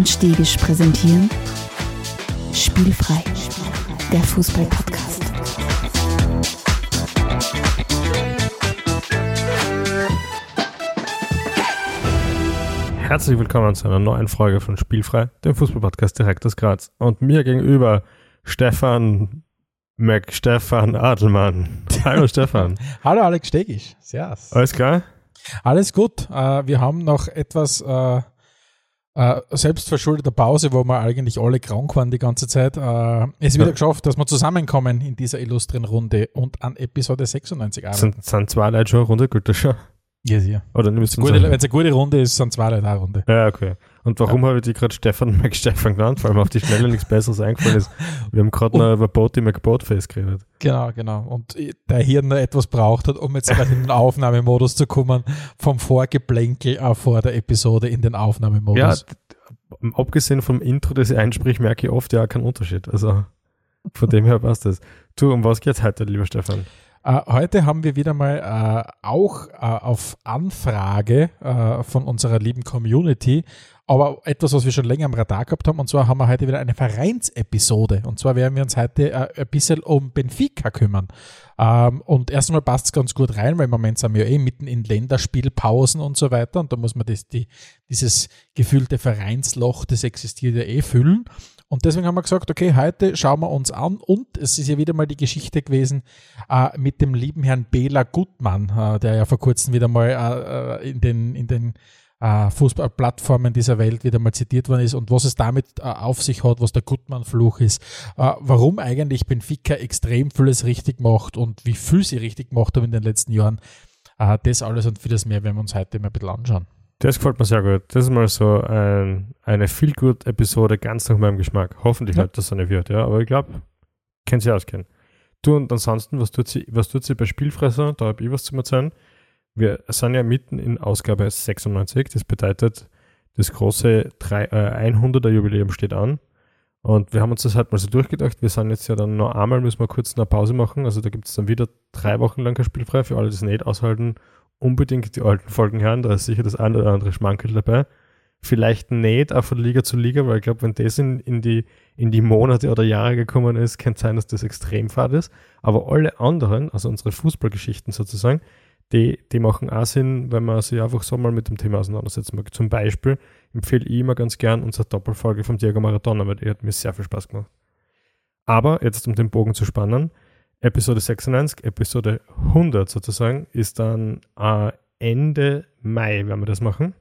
und Stegisch präsentieren Spielfrei, der Fußball-Podcast. Herzlich willkommen zu einer neuen Folge von Spielfrei, dem Fußball-Podcast direkt aus Graz. Und mir gegenüber Stefan McStefan Adelmann. Hallo Stefan. Hallo Alex Stegisch. Servus. Alles klar? Alles gut. Äh, wir haben noch etwas äh, äh, selbstverschuldeter Pause, wo wir eigentlich alle krank waren die ganze Zeit. Äh, es wieder ja. geschafft, dass wir zusammenkommen in dieser illustren Runde und an Episode 96 arbeiten. Sind, sind zwei Leute schon eine Schon. Ja. Oder nimmst du Wenn es eine gute Runde ist, sind zwei Leute eine Runde. Ja, okay. Und warum ja. habe ich die gerade Stefan McStefan genannt? Weil mir auf die Schnelle nichts Besseres eingefallen ist. Wir haben gerade noch über Boti McBoatface geredet. Genau, genau. Und der Hirn noch etwas braucht hat, um jetzt gerade in den Aufnahmemodus zu kommen, vom Vorgeplänkel auch vor der Episode in den Aufnahmemodus. Ja, abgesehen vom Intro, das ich einsprich, merke ich oft ja keinen Unterschied. Also von dem her passt das. Du, um was geht's heute, lieber Stefan? Uh, heute haben wir wieder mal uh, auch uh, auf Anfrage von unserer lieben Community, aber etwas, was wir schon länger am Radar gehabt haben, und zwar haben wir heute wieder eine Vereinsepisode. Und zwar werden wir uns heute ein bisschen um Benfica kümmern. Um, und erstmal passt es ganz gut rein, weil im Moment sind wir ja eh mitten in Länderspielpausen und so weiter. Und da muss man das, die, dieses gefühlte Vereinsloch, das existiert ja eh, füllen. Und deswegen haben wir gesagt, okay, heute schauen wir uns an und es ist ja wieder mal die Geschichte gewesen äh, mit dem lieben Herrn Bela Gutmann, äh, der ja vor kurzem wieder mal äh, äh in den, in den äh, Fußballplattformen dieser Welt wieder mal zitiert worden ist und was es damit äh, auf sich hat, was der Gutmann-Fluch ist, warum eigentlich Benfica extrem vieles richtig macht und wie viel sie richtig gemacht haben in den letzten Jahren. das alles und vieles mehr werden wir uns heute mal ein bisschen anschauen. Das gefällt mir sehr gut. Das ist mal so ein, eine viel gut Episode ganz nach meinem Geschmack. Hoffentlich ja. halt, dass es eine wird, ja. Aber ich glaube, kennt sie auskennen. Du und ansonsten, was tut sie, was tut sie bei Spielfresser? Da habe ich was zu erzählen. Wir sind ja mitten in Ausgabe 96. Das bedeutet, das große drei, äh, 100er Jubiläum steht an. Und wir haben uns das halt mal so durchgedacht. Wir sind jetzt ja dann noch einmal, müssen wir kurz eine Pause machen. Also da gibt es dann wieder drei Wochen lang kein Spielfrei für alle, die es nicht aushalten unbedingt die alten Folgen hören, da ist sicher das eine oder andere Schmankel dabei. Vielleicht nicht auch von Liga zu Liga, weil ich glaube, wenn das in, in, die, in die Monate oder Jahre gekommen ist, kann es sein, dass das extrem fad ist. Aber alle anderen, also unsere Fußballgeschichten sozusagen, die, die machen auch Sinn, wenn man sich einfach so mal mit dem Thema auseinandersetzen mag. Zum Beispiel empfehle ich immer ganz gern unsere Doppelfolge vom Diego Maradona, weil die hat mir sehr viel Spaß gemacht. Aber jetzt, um den Bogen zu spannen, Episode 96, Episode 100 sozusagen, ist dann äh, Ende Mai, werden wir das machen.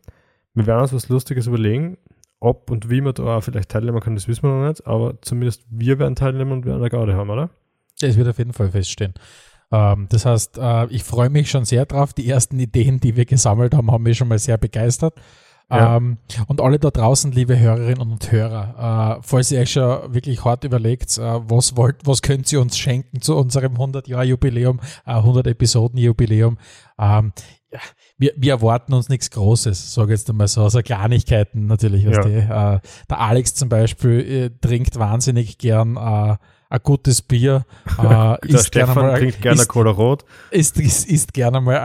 Wir werden uns was Lustiges überlegen. Ob und wie man da auch vielleicht teilnehmen kann, das wissen wir noch nicht, aber zumindest wir werden teilnehmen und werden eine Gaude haben, oder? Es wird auf jeden Fall feststehen. Ähm, das heißt, äh, ich freue mich schon sehr drauf. Die ersten Ideen, die wir gesammelt haben, haben mich schon mal sehr begeistert. Ja. Ähm, und alle da draußen, liebe Hörerinnen und Hörer, äh, falls ihr euch schon wirklich hart überlegt, äh, was wollt, was könnt ihr uns schenken zu unserem 100-Jahr-Jubiläum, äh, 100-Episoden-Jubiläum, ähm, ja, wir, wir erwarten uns nichts Großes, sage jetzt einmal so, also Kleinigkeiten natürlich. Ja. Die, äh, der Alex zum Beispiel äh, trinkt wahnsinnig gern äh, ein gutes Bier. Äh, isst gerne mal, trinkt gerne Cola Rot. Isst, isst, isst gerne mal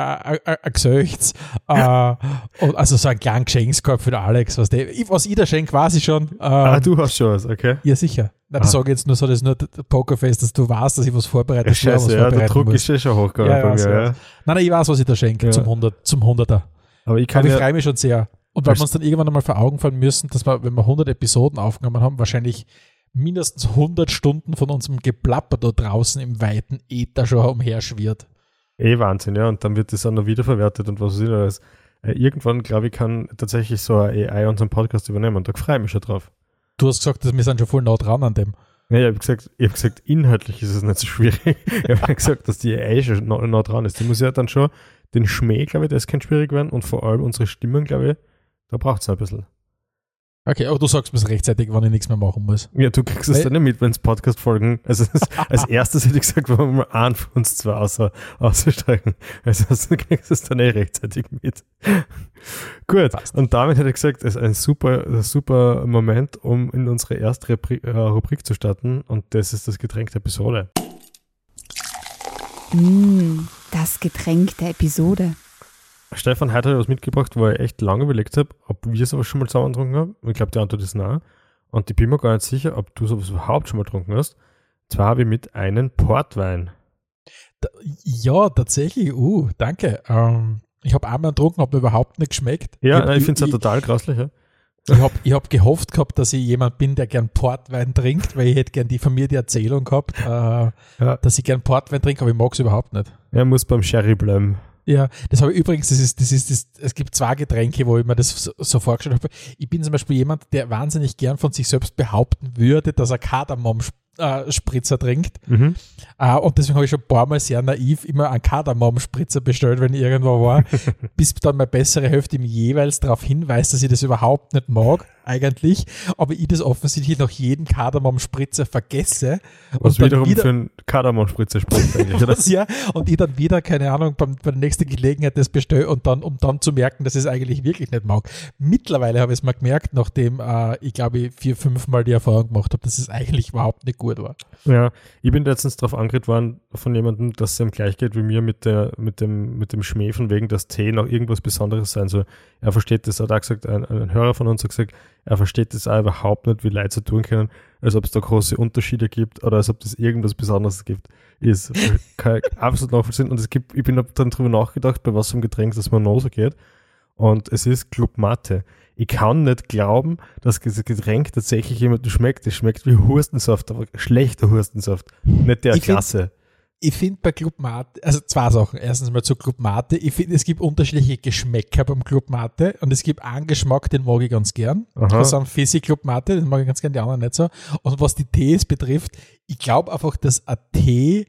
ein Gesöchts. äh, also so ein kleinen Geschenkskorb für den Alex. Was, der, was ich da schenke, weiß ich schon. Äh, ah, du hast schon was, okay. Ja, sicher. Nein, das ah. sage ich jetzt nur so, das ist nur Pokerfest, dass du weißt, dass ich was vorbereite. Ja, scheiße, ja, der Druck muss. ist schon hochgegangen ja, bei mir. Ja. Nein, nein, ich weiß, was ich da schenke ja. zum, 100, zum 100er. Aber ich, Aber ich ja, freue mich schon sehr. Und weil wir uns dann irgendwann einmal vor Augen fallen müssen, dass wir, wenn wir 100 Episoden aufgenommen haben, wahrscheinlich mindestens 100 Stunden von unserem Geplapper da draußen im weiten Äther schon umherschwirrt. Eh Wahnsinn, ja. Und dann wird das dann noch wiederverwertet und was ist das? Äh, irgendwann, glaube ich, kann tatsächlich so ein AI unseren Podcast übernehmen und da freue ich mich schon drauf. Du hast gesagt, dass wir sind schon voll nah dran an dem. Ja, ich habe gesagt, hab gesagt, inhaltlich ist es nicht so schwierig. ich habe gesagt, dass die AI schon nah, nah, dran ist. Die muss ja dann schon den Schmäh, glaube ich, das kann schwierig werden und vor allem unsere Stimmen, glaube ich, da braucht es ein bisschen. Okay, aber du sagst mir es rechtzeitig, wann ich nichts mehr machen muss. Ja, du kriegst es dann nicht mit, wenn es Podcast-Folgen. Also als erstes hätte ich gesagt, wenn wir mal einen von uns zwei außer, außersteigen. Also du kriegst es dann eh rechtzeitig mit. Gut, Passt. und damit hätte ich gesagt, es ist ein super, super Moment, um in unsere erste Rubrik, äh, Rubrik zu starten. Und das ist das Getränk der Episode. Mm, das Getränk der Episode. Stefan, heute habe ich was mitgebracht, wo ich echt lange überlegt habe, ob wir sowas schon mal zusammen getrunken haben. Ich glaube, die Antwort ist nein. Und ich bin mir gar nicht sicher, ob du sowas überhaupt schon mal getrunken hast. Zwar habe ich mit einem Portwein. Da, ja, tatsächlich. Uh, danke. Ähm, ich habe einmal getrunken, habe mir überhaupt nicht geschmeckt. Ja, ich, nein, ich finde es ja total grauslich. Ja. Ich habe ich hab gehofft gehabt, dass ich jemand bin, der gern Portwein trinkt, weil ich hätte gern die von mir die Erzählung gehabt, äh, Ja. dass ich gern Portwein trinke, aber ich mag es überhaupt nicht. Er muss beim Sherry bleiben. Ja, das habe ich übrigens, das ist, das ist, das, es gibt zwei Getränke, wo ich mir das so, so vorgestellt habe. Ich bin zum Beispiel jemand, der wahnsinnig gern von sich selbst behaupten würde, dass er Kardamom-Spritzer trinkt. Mhm. Äh, und deswegen habe ich schon ein paar Mal sehr naiv immer einen Kardamom-Spritzer bestellt, wenn ich irgendwo war, bis dann meine bessere Hälfte mir jeweils darauf hinweist, dass ich das überhaupt nicht mag, eigentlich. Aber ich das offensichtlich noch jeden Kardamom-Spritzer vergesse. Was wiederum wieder- für einen Kardamom-Spritzer spricht eigentlich, oder? ja, und ich dann wieder, keine Ahnung, beim, bei der nächsten Gelegenheit das bestelle und dann, um dann zu merken, dass ich es eigentlich wirklich nicht mag. Mittlerweile habe ich es mal gemerkt, nachdem äh, ich glaube, ich vier, fünf Mal die Erfahrung gemacht habe, dass es eigentlich überhaupt nicht gut war. Ja, ich bin letztens darauf angeredet worden von jemandem, dass es ihm gleich geht wie mir mit, der, mit, dem, mit dem Schmäh von wegen, dass Tee noch irgendwas Besonderes sein soll. Er versteht das, hat auch gesagt, ein, ein Hörer von uns hat gesagt, er versteht das auch überhaupt nicht, wie Leute so tun können, als ob es da große Unterschiede gibt oder als ob das irgendwas Besonderes gibt. Ist absolut nachvollziehen. Und es gibt, ich bin dann drüber nachgedacht, bei was für einem Getränk das man noch so geht. Und es ist Club Mate. Ich kann nicht glauben, dass dieses Getränk tatsächlich jemandem schmeckt. Es schmeckt wie Hurstensaft, aber schlechter Hurstensaft. Nicht der Ich find- Klasse. Ich finde bei Club Mate, also zwei Sachen. Erstens mal zu Club Mate. Ich finde, es gibt unterschiedliche Geschmäcker beim Club Mate und es gibt einen Geschmack, den mag ich ganz gern. Aha. Das ist ein Fizzy Club Mate, den mag ich ganz gern, die anderen nicht so. Und was die Tees betrifft, ich glaube einfach, dass ein Tee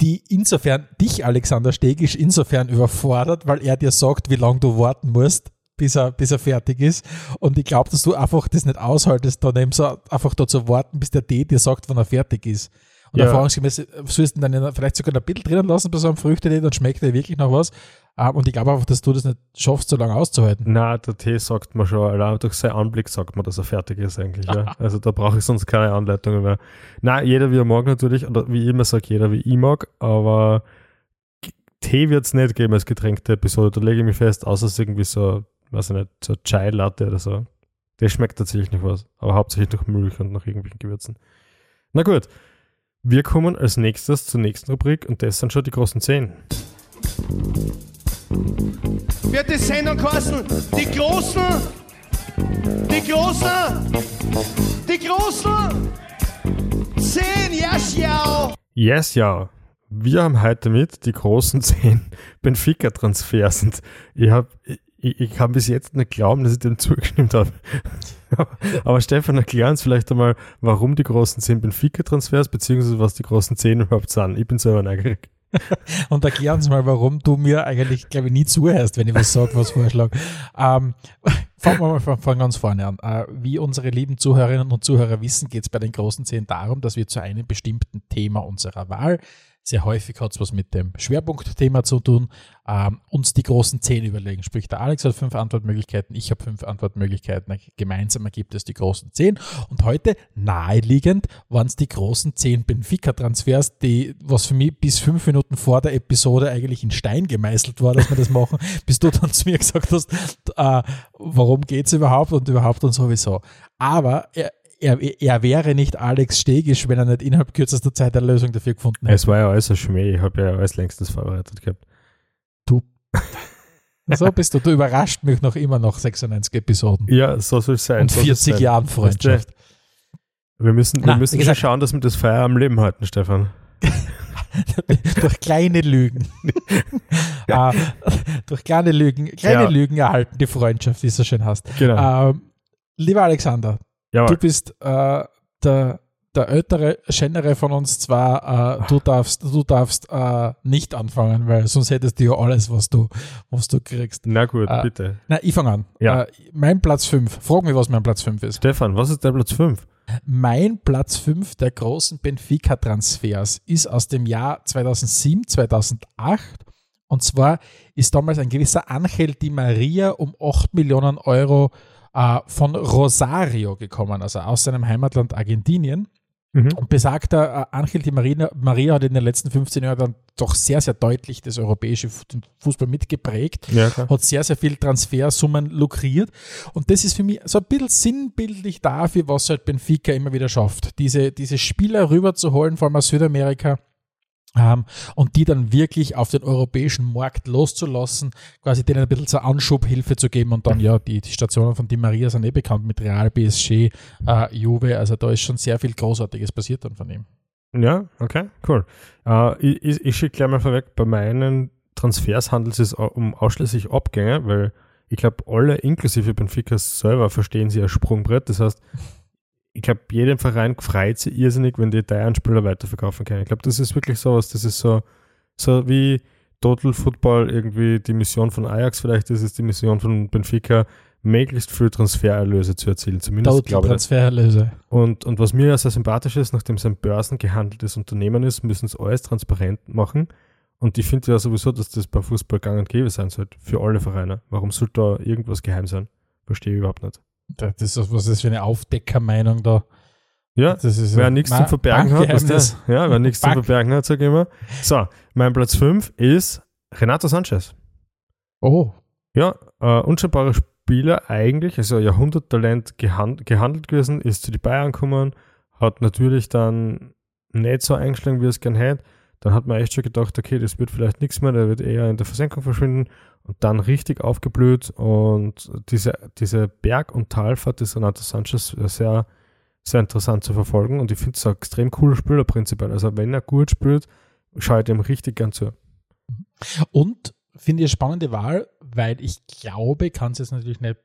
die insofern, dich Alexander Stegisch insofern überfordert, weil er dir sagt, wie lange du warten musst, bis er, bis er fertig ist. Und ich glaube, dass du einfach das nicht aushaltest, daneben so einfach da zu warten, bis der Tee dir sagt, wann er fertig ist. Und Ja. erfahrungsgemäß sollst du dann vielleicht sogar ein bisschen drinnen lassen bei so einem Früchtetee, dann schmeckt er wirklich noch was. Ähm, Und ich glaube einfach, dass du das nicht schaffst, so lange auszuhalten. Na, der Tee sagt man schon, allein durch seinen Anblick sagt man, dass er fertig ist eigentlich. Ja. Also da brauche ich sonst keine Anleitungen mehr. Na, jeder wie er mag natürlich, oder wie immer sage, jeder wie ich mag, aber Tee wird es nicht geben als getränkte Episode, da lege ich mich fest, außer es ist irgendwie so, weiß ich nicht, so Chai Latte oder so. Der schmeckt tatsächlich nicht was, aber hauptsächlich nach Milch und nach irgendwelchen Gewürzen. Na gut, wir kommen als nächstes zur nächsten Rubrik und das sind schon die großen Zehn. wird die Sendung kosten. Die Großen, die Großen, die Großen. Zehn, ja, schau. Yes, ja. Wir haben heute mit die großen zehn Benfica-Transfers und ich, hab, ich, ich kann bis jetzt nicht glauben, dass ich dem zugestimmt habe. Aber Stefan, erklär uns vielleicht einmal, warum die großen zehn Benfica-Transfers, beziehungsweise was die großen zehn überhaupt sind. Ich bin selber neugierig. Und erklär uns mal, warum du mir eigentlich, glaube ich, nie zuhörst, wenn ich was sage, was vorschlage. Ähm, fangen wir mal von, von ganz vorne an. Äh, wie unsere lieben Zuhörerinnen und Zuhörer wissen, geht es bei den großen Zehn darum, dass wir zu einem bestimmten Thema unserer Wahl, sehr häufig hat es was mit dem Schwerpunktthema zu tun, ähm, uns die großen Zehn überlegen. Sprich, der Alex hat fünf Antwortmöglichkeiten, ich habe fünf Antwortmöglichkeiten. Gemeinsam ergibt es die großen Zehn. Und heute, naheliegend, waren es die großen Zehn Benfica-Transfers, die, was für mich bis fünf Minuten vor der Episode eigentlich in Stein gemeißelt war, dass wir das machen, bis du dann zu mir gesagt hast, äh, warum geht's überhaupt und überhaupt und sowieso. Aber er, er, er wäre nicht Alex Stegisch, wenn er nicht innerhalb kürzester Zeit eine Lösung dafür gefunden hätte. Es war ja alles ein Schmäh, ich habe ja alles längstens vorbereitet gehabt. So bist du. Du überrascht mich noch immer nach 96 Episoden Ja, so soll es sein. und so soll's 40 sein. Jahren Freundschaft. Wir müssen, wir Na, müssen gesagt- schauen, dass wir das Feuer am Leben halten, Stefan. durch kleine Lügen. äh, durch kleine Lügen, kleine Ja. Lügen erhalten die Freundschaft, wie es so schön heißt. Genau. Ähm, lieber Alexander, ja, du bist äh, der, der ältere, schönere von uns zwar, äh, du darfst, du darfst äh, nicht anfangen, weil sonst hättest du ja alles, was du, was du kriegst. na gut, äh, bitte. Na, ich fange an. Ja. Äh, mein Platz 5. Frag mich, was mein Platz 5 ist. Stefan, was ist der Platz 5? Mein Platz 5 der großen Benfica-Transfers ist aus dem Jahr 2007, 2008. Und zwar ist damals ein gewisser Angel Di Maria um 8 Millionen Euro äh, von Rosario gekommen, also aus seinem Heimatland Argentinien. Mhm. Und besagter äh, Angel Di Marina, Maria hat in den letzten 15 Jahren dann doch sehr, sehr deutlich das europäische Fußball mitgeprägt Ja, hat sehr, sehr viel Transfersummen lukriert. Und das ist für mich so ein bisschen sinnbildlich dafür, was halt Benfica immer wieder schafft. Diese, diese Spieler rüberzuholen, vor allem aus Südamerika, ähm, und die dann wirklich auf den europäischen Markt loszulassen, quasi denen ein bisschen zur Anschubhilfe zu geben und dann, ja, die, die Stationen von Di Maria sind eh bekannt mit Real, PSG, äh, Juve, also da ist schon sehr viel Großartiges passiert dann von ihm. Ja, okay, cool. Äh, ich ich, schicke gleich mal vorweg, bei meinen Transfers handelt es um ausschließlich Abgänge, weil ich glaube, alle inklusive Benfica selber verstehen sie als Sprungbrett. Das heißt, ich glaube, jeden Verein freut sich irrsinnig, wenn die drei Spieler weiterverkaufen können. Ich glaube, das ist wirklich sowas, das ist so, so wie Total Football irgendwie die Mission von Ajax, vielleicht ist es die Mission von Benfica, möglichst viel Transfererlöse zu erzielen. Zumindest Total glaube ich. Transfererlöse. Und, und was mir ja sehr sympathisch ist, nachdem es ein börsengehandeltes Unternehmen ist, müssen sie alles transparent machen. Und ich finde ja sowieso, dass das beim Fußball gang und gäbe sein sollte, für alle Vereine. Warum sollte da irgendwas geheim sein? Verstehe ich überhaupt nicht. Das ist, was ist das für eine Aufdeckermeinung da? Ja, Das ist wer nichts zum Verbergen hat, was der, ja, wer nichts Bank- Verbergen hat, sag ich immer. So, mein Platz 5 ist Renato Sanchez. Oh, Ja, äh, unscheinbarer Spieler eigentlich, also Jahrhunderttalent gehand, gehandelt gewesen, ist zu die Bayern gekommen, hat natürlich dann nicht so eingeschlagen, wie es gern hätte. Dann hat man echt schon gedacht, okay, das wird vielleicht nichts mehr, der wird eher in der Versenkung verschwinden und dann richtig aufgeblüht und diese, diese Berg- und Talfahrt des Renato Sanchez sehr, sehr interessant zu verfolgen und ich finde es ein extrem cooler Spieler prinzipiell. Also wenn er gut spielt, schaue ich dem richtig gern zu. Und finde ich eine spannende Wahl, weil ich glaube, kann es jetzt natürlich nicht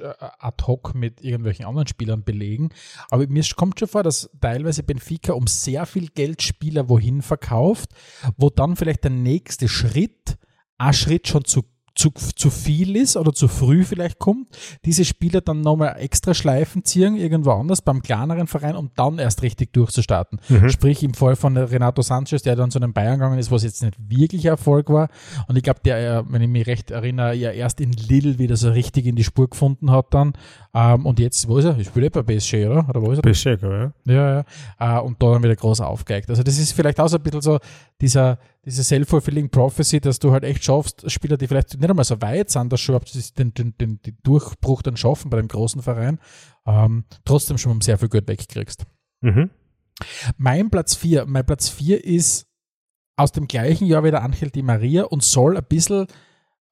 äh, ad hoc mit irgendwelchen anderen Spielern belegen, aber mir kommt schon vor, dass teilweise Benfica um sehr viel Geld Spieler wohin verkauft, wo dann vielleicht der nächste Schritt, ein Schritt schon zu zu, zu viel ist oder zu früh vielleicht kommt, diese Spieler dann nochmal extra Schleifen ziehen, irgendwo anders beim kleineren Verein, um dann erst richtig durchzustarten. Mhm. Sprich im Fall von Renato Sanchez, der dann zu einem Bayern gegangen ist, was jetzt nicht wirklich Erfolg war. Und ich glaube, der, äh, wenn ich mich recht erinnere, ja erst in Lille wieder so richtig in die Spur gefunden hat dann. Ähm, und jetzt, wo ist er? Ich spiele eh bei PSG, oder? Oder wo ist er? Bescheid, ja. Ja, ja. Äh, und da dann wieder groß aufgeigt. Also das ist vielleicht auch so ein bisschen so dieser, diese self-fulfilling prophecy, dass du halt echt schaffst, Spieler, die vielleicht nicht einmal so weit sind, dass schon den, den, den, den Durchbruch dann schaffen bei dem großen Verein, ähm, trotzdem schon um sehr viel Geld wegkriegst. Mhm. Mein Platz 4, mein Platz 4 ist aus dem gleichen Jahr wieder Angel Di Maria und soll ein bisschen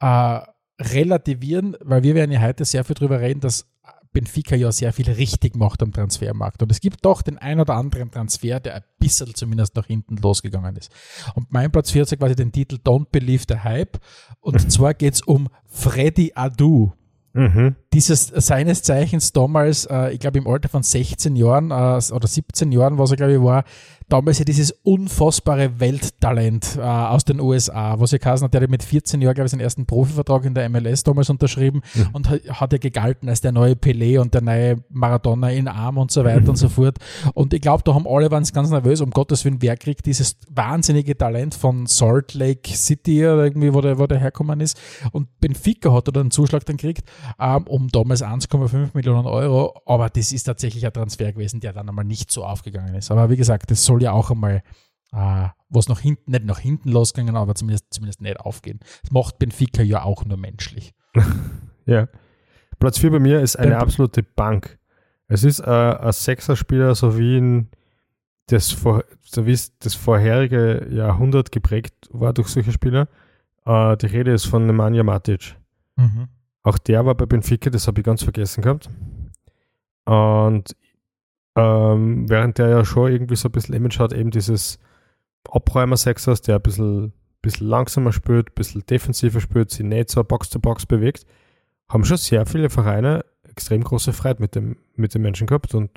äh, relativieren, weil wir werden ja heute sehr viel darüber reden, dass Benfica ja sehr viel richtig macht am Transfermarkt. Und es gibt doch den ein oder anderen Transfer, der ein bisschen zumindest nach hinten losgegangen ist. Und mein Platz 4 hat quasi den Titel Don't Believe the Hype. Und zwar geht es um Freddy Adu Mhm. dieses seines Zeichens damals, äh, ich glaube im Alter von 16 Jahren äh, oder 17 Jahren, was er glaube ich war, damals ja dieses unfassbare Welttalent äh, aus den USA, was ja hat, der hat mit 14 Jahren, glaube ich, seinen ersten Profivertrag in der MLS damals unterschrieben und hat, hat ja gegalten als der neue Pelé und der neue Maradona in Arm und so weiter und so fort. Und ich glaube, da haben alle waren ganz nervös, um Gottes Willen, wer kriegt dieses wahnsinnige Talent von Salt Lake City oder irgendwie, wo der, wo der herkommen ist. Und Benfica hat da einen Zuschlag dann gekriegt, ähm, um damals 1,5 Millionen Euro. Aber das ist tatsächlich ein Transfer gewesen, der dann einmal nicht so aufgegangen ist. Aber wie gesagt, das soll ja auch einmal äh, was nach hinten, nicht nach hinten losgegangen, aber zumindest, zumindest nicht aufgehen. Das macht Benfica ja auch nur menschlich. Ja. Platz 4 bei mir ist eine Beim- absolute Bank. Es ist äh, ein Sechser-Spieler, so wie in das, vor, so wie das vorherige Jahrhundert geprägt war durch solche Spieler. Äh, die Rede ist von Nemanja Matic. Mhm. Auch der war bei Benfica, das habe ich ganz vergessen gehabt. Und ähm, während der ja schon irgendwie so ein bisschen Image hat, eben dieses Abräumer-Sexers, der ein bisschen, bisschen langsamer spielt, ein bisschen defensiver spielt, sich nicht so Box-to-Box bewegt, haben schon sehr viele Vereine extrem große Freude mit dem, mit dem Menschen gehabt. Und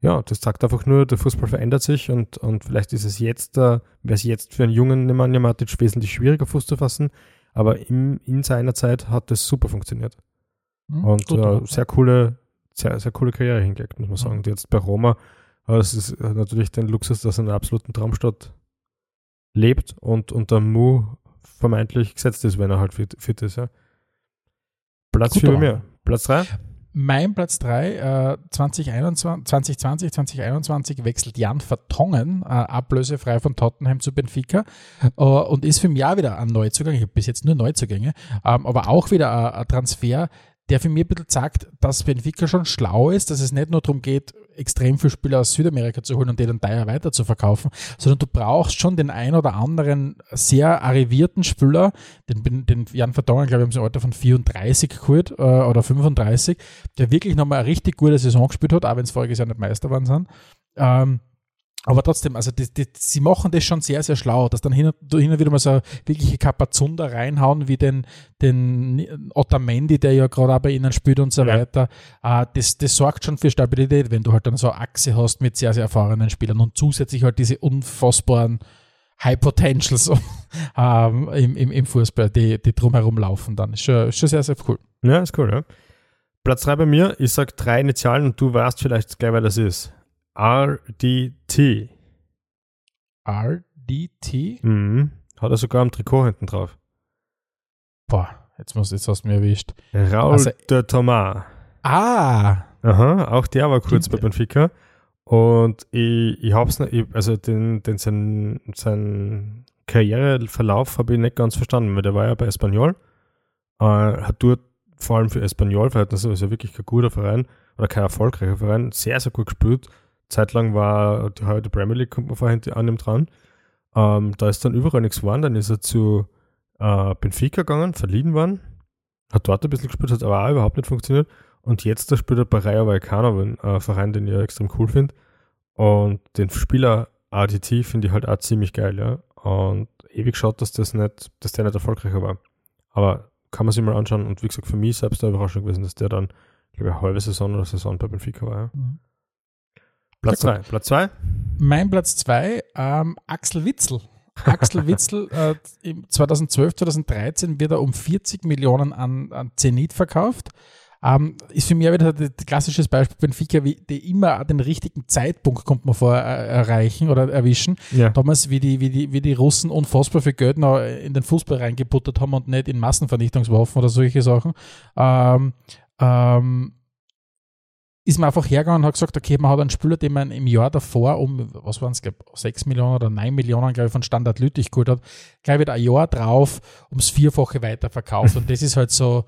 ja, das sagt einfach nur, der Fußball verändert sich und, und vielleicht ist es jetzt, äh, wäre es jetzt für einen jungen Nemanja Matic wesentlich schwieriger Fuß zu fassen, aber im, in seiner Zeit hat das super funktioniert. Mhm. Und Gut, äh, sehr coole, sehr, sehr coole Karriere hingelegt, muss man sagen. Und jetzt bei Roma, äh, es ist äh, natürlich den Luxus, dass er in einer absoluten Traumstadt lebt und unter Mu vermeintlich gesetzt ist, wenn er halt fit, fit ist. Ja. Platz Gut, 4 bei aber- mir. Platz 3? mein Platz 3, äh, 2021, 2020, 2021 wechselt Jan Vertongen, äh, ablösefrei von Tottenham zu Benfica äh, und ist für mich auch wieder ein Neuzugang. Ich habe bis jetzt nur Neuzugänge, ähm, aber auch wieder ein, ein Transfer, der für mich ein bisschen sagt, dass Benfica schon schlau ist, dass es nicht nur darum geht, extrem viele Spieler aus Südamerika zu holen und die dann teuer weiter zu verkaufen, sondern du brauchst schon den ein oder anderen sehr arrivierten Spieler, den, den Jan Vertongen, glaube ich, haben sie im Alter von 34 geholt äh, oder 35, der wirklich nochmal eine richtig gute Saison gespielt hat, auch wenn es voriges Jahr nicht Meister waren sind. Ähm, aber trotzdem, also die, die, sie machen das schon sehr, sehr schlau, dass dann hin und, hin und wieder mal so wirkliche Kapazunder reinhauen, wie den, den Otamendi, der ja gerade auch bei ihnen spielt und so ja. weiter. Uh, das, das sorgt schon für Stabilität, wenn du halt dann so eine Achse hast mit sehr, sehr erfahrenen Spielern und zusätzlich halt diese unfassbaren High Potentials ähm, im, im, im Fußball, die, die drumherum laufen dann. Ist schon, schon sehr, sehr cool. Ja, ist cool, ja. Platz 3 bei mir, ich sag drei Initialen und du weißt vielleicht gleich, wer das ist. RDT. RDT? Mhm. Hat er sogar am Trikot hinten drauf. Boah, jetzt, muss, jetzt hast du mir erwischt. Raul also, de Thomas. Ah! Aha, auch der war kurz bei Benfica. Und ich, ich hab's nicht, also den, den sein, sein Karriereverlauf habe ich nicht ganz verstanden, weil der war ja bei Espanyol. Äh, hat dort vor allem für Espanyol-Verhältnisse, ist ja wirklich kein guter Verein oder kein erfolgreicher Verein, sehr, sehr gut gespielt Zeitlang war die heute Premier League, kommt man vorhin an ihm dran. Ähm, da ist dann überall nichts geworden. Dann ist er zu äh, Benfica gegangen, verliehen worden, hat dort ein bisschen gespielt, hat aber auch überhaupt nicht funktioniert. Und jetzt da spielt er bei Rayo Vallecano, ein äh, Verein, den ich extrem cool finde. Und den Spieler ADT finde ich halt auch ziemlich geil, ja. Und ewig schaut, dass das nicht, dass der nicht erfolgreicher war. Aber kann man sich mal anschauen. Und wie gesagt, für mich selbst eine Überraschung gewesen, dass der dann, glaube ich, eine halbe Saison oder Saison bei Benfica war, ja. Mhm. Platz 2. Platz 2? Mein Platz 2, ähm, Axel Witzel. Axel Witzel, äh, 2012, 2013 wird er um 40 Millionen an, an Zenit verkauft. Ähm, ist für mich wieder ein klassisches Beispiel Benfica, wie die immer den richtigen Zeitpunkt, kommt man vor, äh, erreichen oder erwischen. Ja. Damals, wie die, wie, die, wie die Russen unfassbar viel Geld noch in den Fußball reingebuttert haben und nicht in Massenvernichtungswaffen oder solche Sachen. Ähm, ähm, ist man einfach hergegangen und hat gesagt, okay, man hat einen Spieler, den man im Jahr davor um, was waren es, 6 Millionen oder 9 Millionen, glaube ich, von Standard Lüttich geholt hat, gleich wieder ein Jahr drauf ums Vierfache weiterverkauft. und das ist halt so,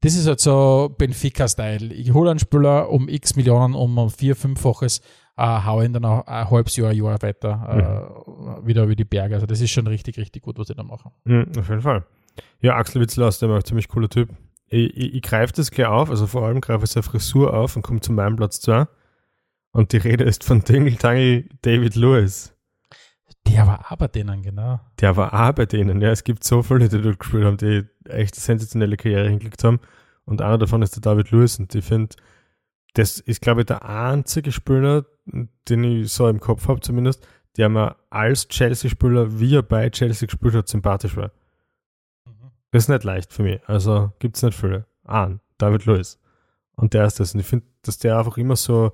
das ist halt so Benfica-Style. Ich hole einen Spieler um x Millionen, um ein vier-, fünffaches, äh, hau ihn dann ein, ein halbes Jahr, ein Jahr weiter äh, wieder über die Berge. Also das ist schon richtig, richtig gut, was die da machen. Mhm, auf jeden Fall. Ja, Axel Witzel ist ein ziemlich cooler Typ ich, ich, ich greife das gleich auf, also vor allem greife ich seine Frisur auf und komme zu meinem Platz 2. Und die Rede ist von Dingle Tangle David Lewis. Der war bei denen, genau. Der war bei denen, ja. Es gibt so viele, die dort gespielt haben, die echt sensationelle Karriere hingelegt haben. Und einer davon ist der David Lewis. Und ich finde, das ist, glaube ich, der einzige Spieler, den ich so im Kopf habe zumindest, der mir als Chelsea-Spieler, wie er bei Chelsea gespielt hat, sympathisch war. Ist nicht leicht für mich. Also gibt es nicht viele. Ah, David Lewis. Und der ist das. Und ich finde, dass der einfach immer so.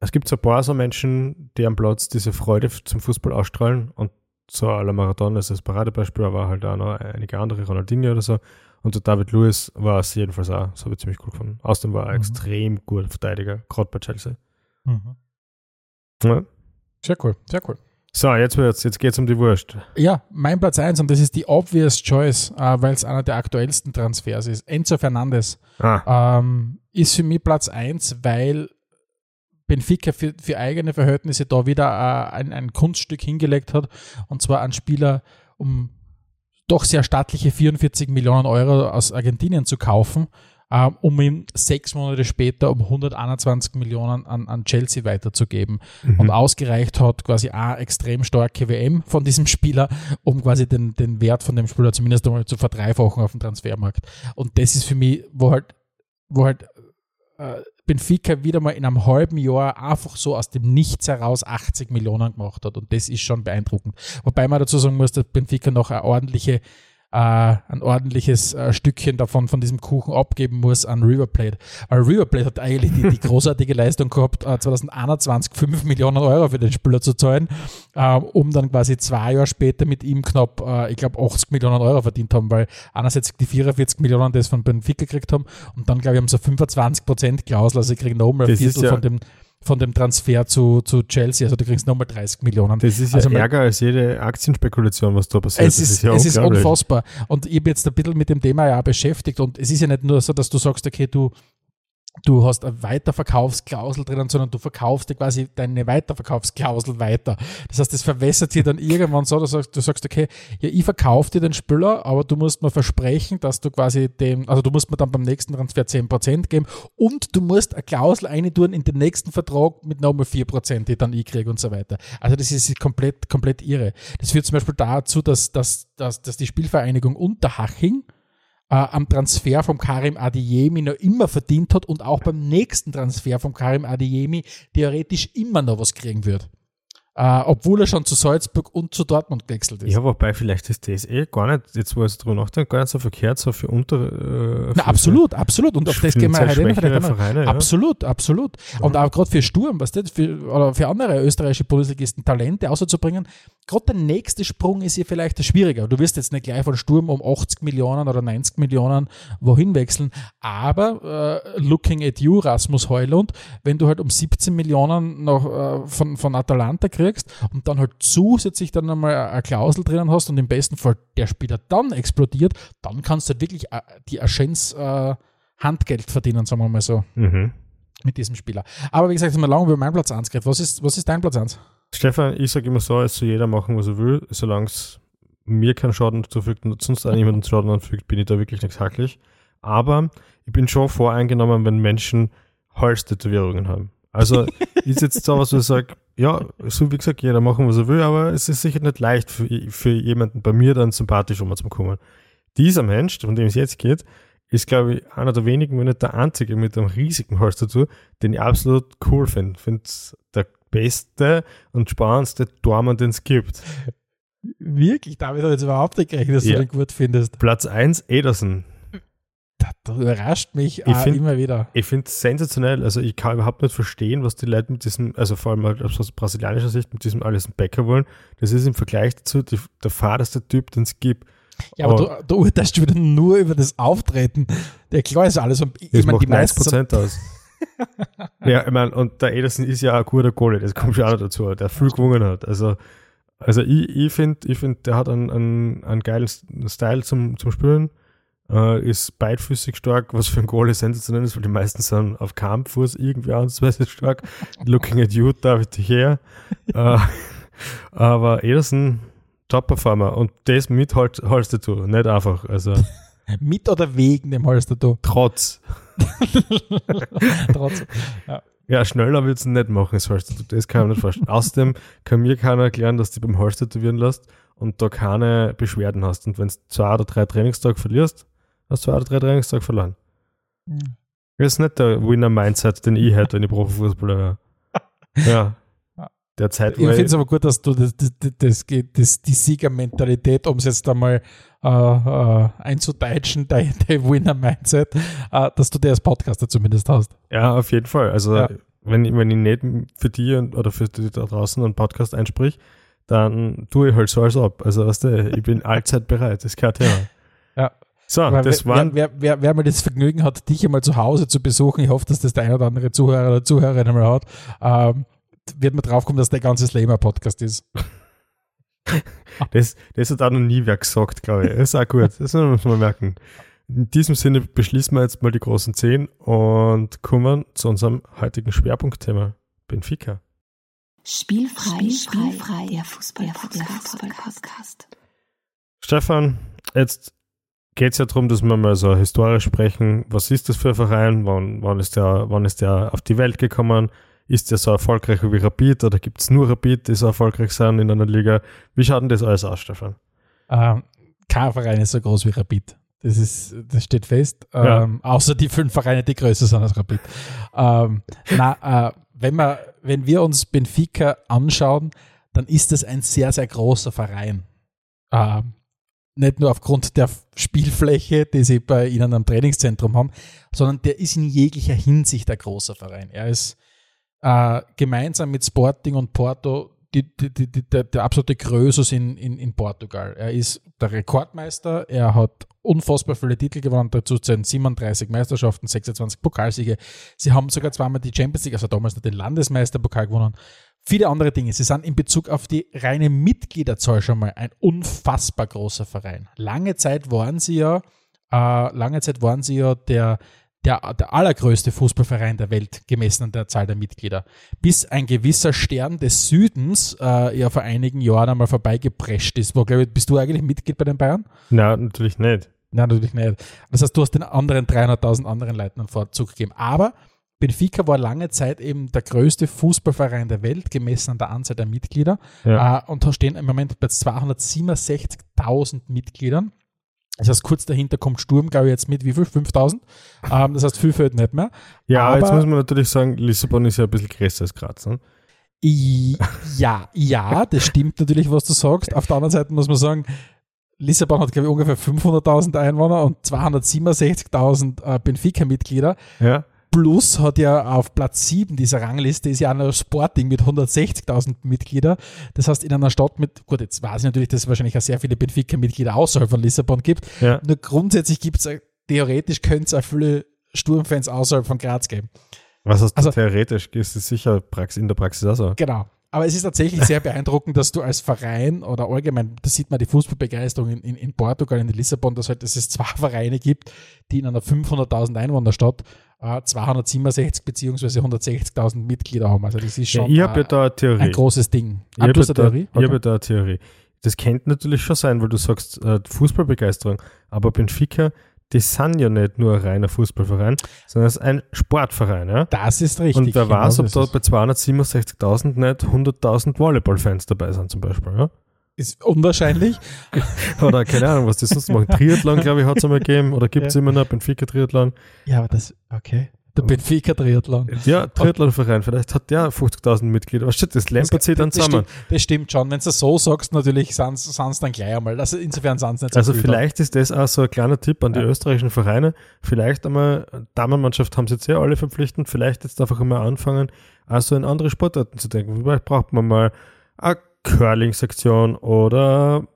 Es gibt so ein paar so Menschen, die am Platz diese Freude zum Fußball ausstrahlen. Und so la Marathon ist das Paradebeispiel, aber halt auch noch einige andere, Ronaldinho oder so. Und der David Lewis war es jedenfalls auch. Das habe ich ziemlich cool gefunden. Außerdem war er mhm. extrem guter Verteidiger, gerade bei Chelsea. Mhm. Ja. Sehr cool, sehr cool. So, jetzt wird's, jetzt geht's um die Wurst. Ja, mein Platz 1 und das ist die obvious choice, äh, weil es einer der aktuellsten Transfers ist. Enzo Fernandes ah. ähm, ist für mich Platz 1, weil Benfica für, für eigene Verhältnisse da wieder äh, ein, ein Kunststück hingelegt hat und zwar ein Spieler um doch sehr stattliche 44 Millionen Euro aus Argentinien zu kaufen ähm, um ihn sechs Monate später um 121 Millionen an, an Chelsea weiterzugeben. Mhm. Und ausgereicht hat quasi eine extrem starke WM von diesem Spieler, um quasi den, den Wert von dem Spieler zumindest einmal zu verdreifachen auf dem Transfermarkt. Und das ist für mich, wo halt, wo halt äh, Benfica wieder mal in einem halben Jahr einfach so aus dem Nichts heraus 80 Millionen gemacht hat. Und das ist schon beeindruckend. Wobei man dazu sagen muss, dass Benfica noch eine ordentliche ein ordentliches äh, Stückchen davon, von diesem Kuchen abgeben muss an River Plate. Weil River Plate hat eigentlich die, die großartige Leistung gehabt, äh, 2021 5 Millionen Euro für den Spieler zu zahlen, äh, um dann quasi zwei Jahre später mit ihm knapp, äh, ich glaube, 80 Millionen Euro verdient haben, weil einerseits die 44 Millionen das von Benfica gekriegt haben und dann, glaube ich, haben sie 25 Prozent Klausel, also sie kriegen nochmal ein Viertel ja von dem von dem Transfer zu, zu Chelsea. Also du kriegst nochmal 30 Millionen. Das ist also ja ärger als jede Aktienspekulation, was da passiert. Es ist, ist, ja es ist unfassbar. Und ich bin jetzt ein bisschen mit dem Thema ja beschäftigt und es ist ja nicht nur so, dass du sagst, okay, du du hast eine Weiterverkaufsklausel drinnen, sondern du verkaufst dir quasi deine Weiterverkaufsklausel weiter. Das heißt, das verwässert sich dann irgendwann so, dass du sagst, okay, ja, ich verkaufe dir den Spieler, aber du musst mir versprechen, dass du quasi dem, also du musst mir dann beim nächsten Transfer 10% geben und du musst eine Klausel eintun in den nächsten Vertrag mit nochmal 4%, die dann ich kriege und so weiter. Also das ist komplett, komplett irre. Das führt zum Beispiel dazu, dass, dass, dass, dass die Spielvereinigung Unterhaching äh, am Transfer vom Karim Adeyemi noch immer verdient hat und auch beim nächsten Transfer vom Karim Adeyemi theoretisch immer noch was kriegen wird. Uh, obwohl er schon zu Salzburg und zu Dortmund gewechselt ist. Ja, wobei vielleicht ist das eh gar nicht, jetzt wo ich drüber nachdenke, gar nicht so verkehrt, so für unter. Äh, Na, absolut, absolut. Und auf das gehen wir halt immer Vereine, ja. Absolut, absolut. Ja. Und auch gerade für Sturm, was das, für, oder für andere österreichische Bundesligisten Talente auszubringen, gerade der nächste Sprung ist hier vielleicht schwieriger. Du wirst jetzt nicht gleich von Sturm um 80 Millionen oder 90 Millionen wohin wechseln, aber äh, looking at you, Rasmus Heulund, wenn du halt um 17 Millionen noch äh, von, von Atalanta kriegst und dann halt zusätzlich dann einmal eine Klausel drinnen hast und im besten Fall der Spieler dann explodiert, dann kannst du halt wirklich äh, die Aschens äh, Handgeld verdienen, sagen wir mal so. Mhm. Mit diesem Spieler. Aber wie gesagt, haben wir lange über meinen Platz 1 geredet. Was ist, was ist dein Platz 1? Stefan, ich sage immer so, es soll jeder machen, was er will, solange es mir keinen Schaden zufügt und sonst auch niemanden Schaden anfügt, bin ich da wirklich nicht haklich. Aber ich bin schon voreingenommen, wenn Menschen Halstätowierungen haben. Also ist jetzt so was, wo ich sage, ja, so wie gesagt, jeder machen, was er will, aber es ist sicher nicht leicht für, für jemanden bei mir dann sympathisch umzukommen. Dieser Mensch, von dem es jetzt geht, ist, glaube ich, einer der wenigen, wenn nicht der einzige mit einem riesigen Halstattoo, den ich absolut cool finde. Finde der beste und spannendste Dortmund, den es gibt. Wirklich? Damit habe ich jetzt überhaupt nicht gerechnet, dass ja. du den gut findest. Platz 1, Ederson. Das überrascht mich ich find, immer wieder. Ich finde es sensationell. Also ich kann überhaupt nicht verstehen, was die Leute mit diesem, also vor allem aus brasilianischer Sicht, mit diesem alles Bäcker wollen. Das ist im Vergleich dazu die, der fahreste Typ, den es gibt. Ja, aber, aber du, du urteilst wieder nur über das Auftreten. Der klar ist alles. Ich das meine, macht die 90 Prozent aus. ja, ich meine, und der Ederson ist ja ein guter Kohle, das kommt schon auch noch dazu, der viel gewonnen hat. Also, also ich, ich finde, ich find, der hat einen, einen, einen geilen Style zum, zum Spüren, äh, ist beidfüßig stark, was für ein Kohle sensationell ist, weil die meisten sind auf Kampffuß irgendwie ansatzweise stark. Looking at you, David her. äh, aber Ederson, Top-Performer und das mit Holz, Holztattoo, nicht einfach. Also, mit oder wegen dem Holztattoo? Trotz. Trotzdem. Ja. ja, schneller willst du nicht machen, das Holster. Das kann ich mir nicht vorstellen. Außerdem kann mir keiner erklären, dass du beim Holster tätowieren lässt und da keine Beschwerden hast. Und wenn du zwei oder drei Trainingstage verlierst, hast du zwei oder drei Trainingstage verloren. Mhm. Das ist nicht der Winner-Mindset, den ich hätte, wenn ich Profifußballer wäre. Ja der Zeit. Ich finde es aber gut, dass du das, das, das, das die Siegermentalität, um es jetzt einmal äh, äh, einzudeutschen, dein, dein Winner-Mindset, äh, dass du der als Podcaster zumindest hast. Ja, auf jeden Fall. Also ja. wenn, wenn ich nicht für die oder für die da draußen einen Podcast einsprich, dann tue ich halt so als ob. Also weißt du, ich bin allzeit bereit, das kein Thema. Ja. So, Aber das wer, waren. Wer, wer, wer, mal das Vergnügen hat, dich einmal zu Hause zu besuchen, ich hoffe, dass das der ein oder andere Zuhörer oder Zuhörerin einmal hat, ähm, wird man draufkommen, dass der ganze Slamer-Podcast ist. das, das hat auch noch nie wer gesagt, glaube ich. Das ist auch gut. Das muss man merken. In diesem Sinne beschließen wir jetzt mal die großen zehn und kommen zu unserem heutigen Schwerpunktthema: Benfica. Spielfrei, spielfrei, der Fußball-Podcast. Fußball Stefan, jetzt geht es ja darum, dass wir mal so historisch sprechen. Was ist das für ein Verein? Wann, wann, ist der, wann ist der auf die Welt gekommen? ist der so erfolgreich wie Rapid oder gibt es nur Rapid, die so erfolgreich sind in einer Liga? Wie schaut denn das alles aus, Stefan? Ähm, kein Verein ist so groß wie Rapid. Das, ist, das steht fest. Ja. Ähm, außer die fünf Vereine, die größer sind als Rapid. ähm, na, äh, wenn, wir, wenn wir uns Benfica anschauen, dann ist das ein sehr, sehr großer Verein. Ähm, nicht nur aufgrund der Spielfläche, die sie bei ihnen am Trainingszentrum haben, sondern der ist in jeglicher Hinsicht ein großer Verein. Er ist äh, gemeinsam mit Sporting und Porto die, die, die, der, der absolute Größus in, in, in Portugal. Er ist der Rekordmeister, er hat unfassbar viele Titel gewonnen, dazu zählen 37 Meisterschaften, 26 Pokalsiege. Sie haben sogar zweimal die Champions League, also damals noch den Landesmeisterpokal gewonnen. Viele andere Dinge. Sie sind in Bezug auf die reine Mitgliederzahl schon mal ein unfassbar großer Verein. Lange Zeit waren sie ja, äh, lange Zeit waren sie ja der, der, der allergrößte Fußballverein der Welt, gemessen an der Zahl der Mitglieder. Bis ein gewisser Stern des Südens äh, ja vor einigen Jahren einmal vorbeigeprescht ist. Wo, glaube ich, bist du eigentlich Mitglied bei den Bayern? Nein, natürlich nicht. Nein, natürlich nicht. Das heißt, du hast den anderen 300.000 anderen Leuten einen Vorzug gegeben. Aber Benfica war lange Zeit eben der größte Fußballverein der Welt, gemessen an der Anzahl der Mitglieder. Ja. Äh, und da stehen im Moment bei 267.000 Mitgliedern. Das heißt, kurz dahinter kommt Sturm, glaube ich, jetzt mit wie viel? 5000. Ähm, das heißt, viel fehlt nicht mehr. Ja, Aber- jetzt muss man natürlich sagen, Lissabon ist ja ein bisschen größer als Graz. Ne? I- Ja, ja, das stimmt natürlich, was du sagst. Auf der anderen Seite muss man sagen, Lissabon hat, glaube ich, ungefähr 500.000 Einwohner und 267.000 äh, Benfica-Mitglieder. Ja. Plus hat ja auf Platz 7 dieser Rangliste ist ja auch noch Sporting mit 160.000 Mitglieder. Das heißt, in einer Stadt mit, gut, jetzt weiß ich natürlich, dass es wahrscheinlich auch sehr viele Benfica-Mitglieder außerhalb von Lissabon gibt. Ja. Nur grundsätzlich gibt es, theoretisch könnte es auch viele Sturmfans außerhalb von Graz geben. Was heißt Also- theoretisch? Ist es sicher in der Praxis auch so. Genau. Aber es ist tatsächlich sehr beeindruckend, dass du als Verein oder allgemein, da sieht man die Fußballbegeisterung in, in, in Portugal, in Lissabon, dass, halt, dass es zwei Vereine gibt, die in einer 500.000 Einwohnerstadt äh, 267 beziehungsweise 160.000 Mitglieder haben. Also das ist Ja, schon ich ja äh, da eine Theorie. ein großes Ding. Ich Ah, habe ja, da, Theorie? ich hab da eine Theorie. Das könnte natürlich schon sein, weil du sagst äh, Fußballbegeisterung, aber Benfica, die sind ja nicht nur ein reiner Fußballverein, sondern es ist ein Sportverein. Ja? Das ist richtig. Und wer genau weiß, ob da bei 267.000 nicht 100.000 Volleyballfans dabei sind zum Beispiel. Ja? Ist unwahrscheinlich. Oder keine Ahnung, was die sonst machen. Triathlon, glaube ich, hat es einmal gegeben. Oder gibt es Ja. immer noch Benfica-Triathlon? Ja, aber das, okay. Der Benfica-Triathlon. Ja, Triathlonverein, vielleicht hat der 50.000 Mitglieder. Was steht das? Lämpert sich dann das, zusammen. stimmt, das stimmt schon. Wenn du es so sagst, natürlich sind es dann gleich einmal. Also insofern sind es nicht so Also vielleicht ist das auch so ein kleiner Tipp an die Ja. österreichischen Vereine. Vielleicht einmal, Damenmannschaft haben sie jetzt ja alle verpflichtend, vielleicht jetzt einfach einmal anfangen, also in andere Sportarten zu denken. Vielleicht braucht man mal Curling-Sektion oder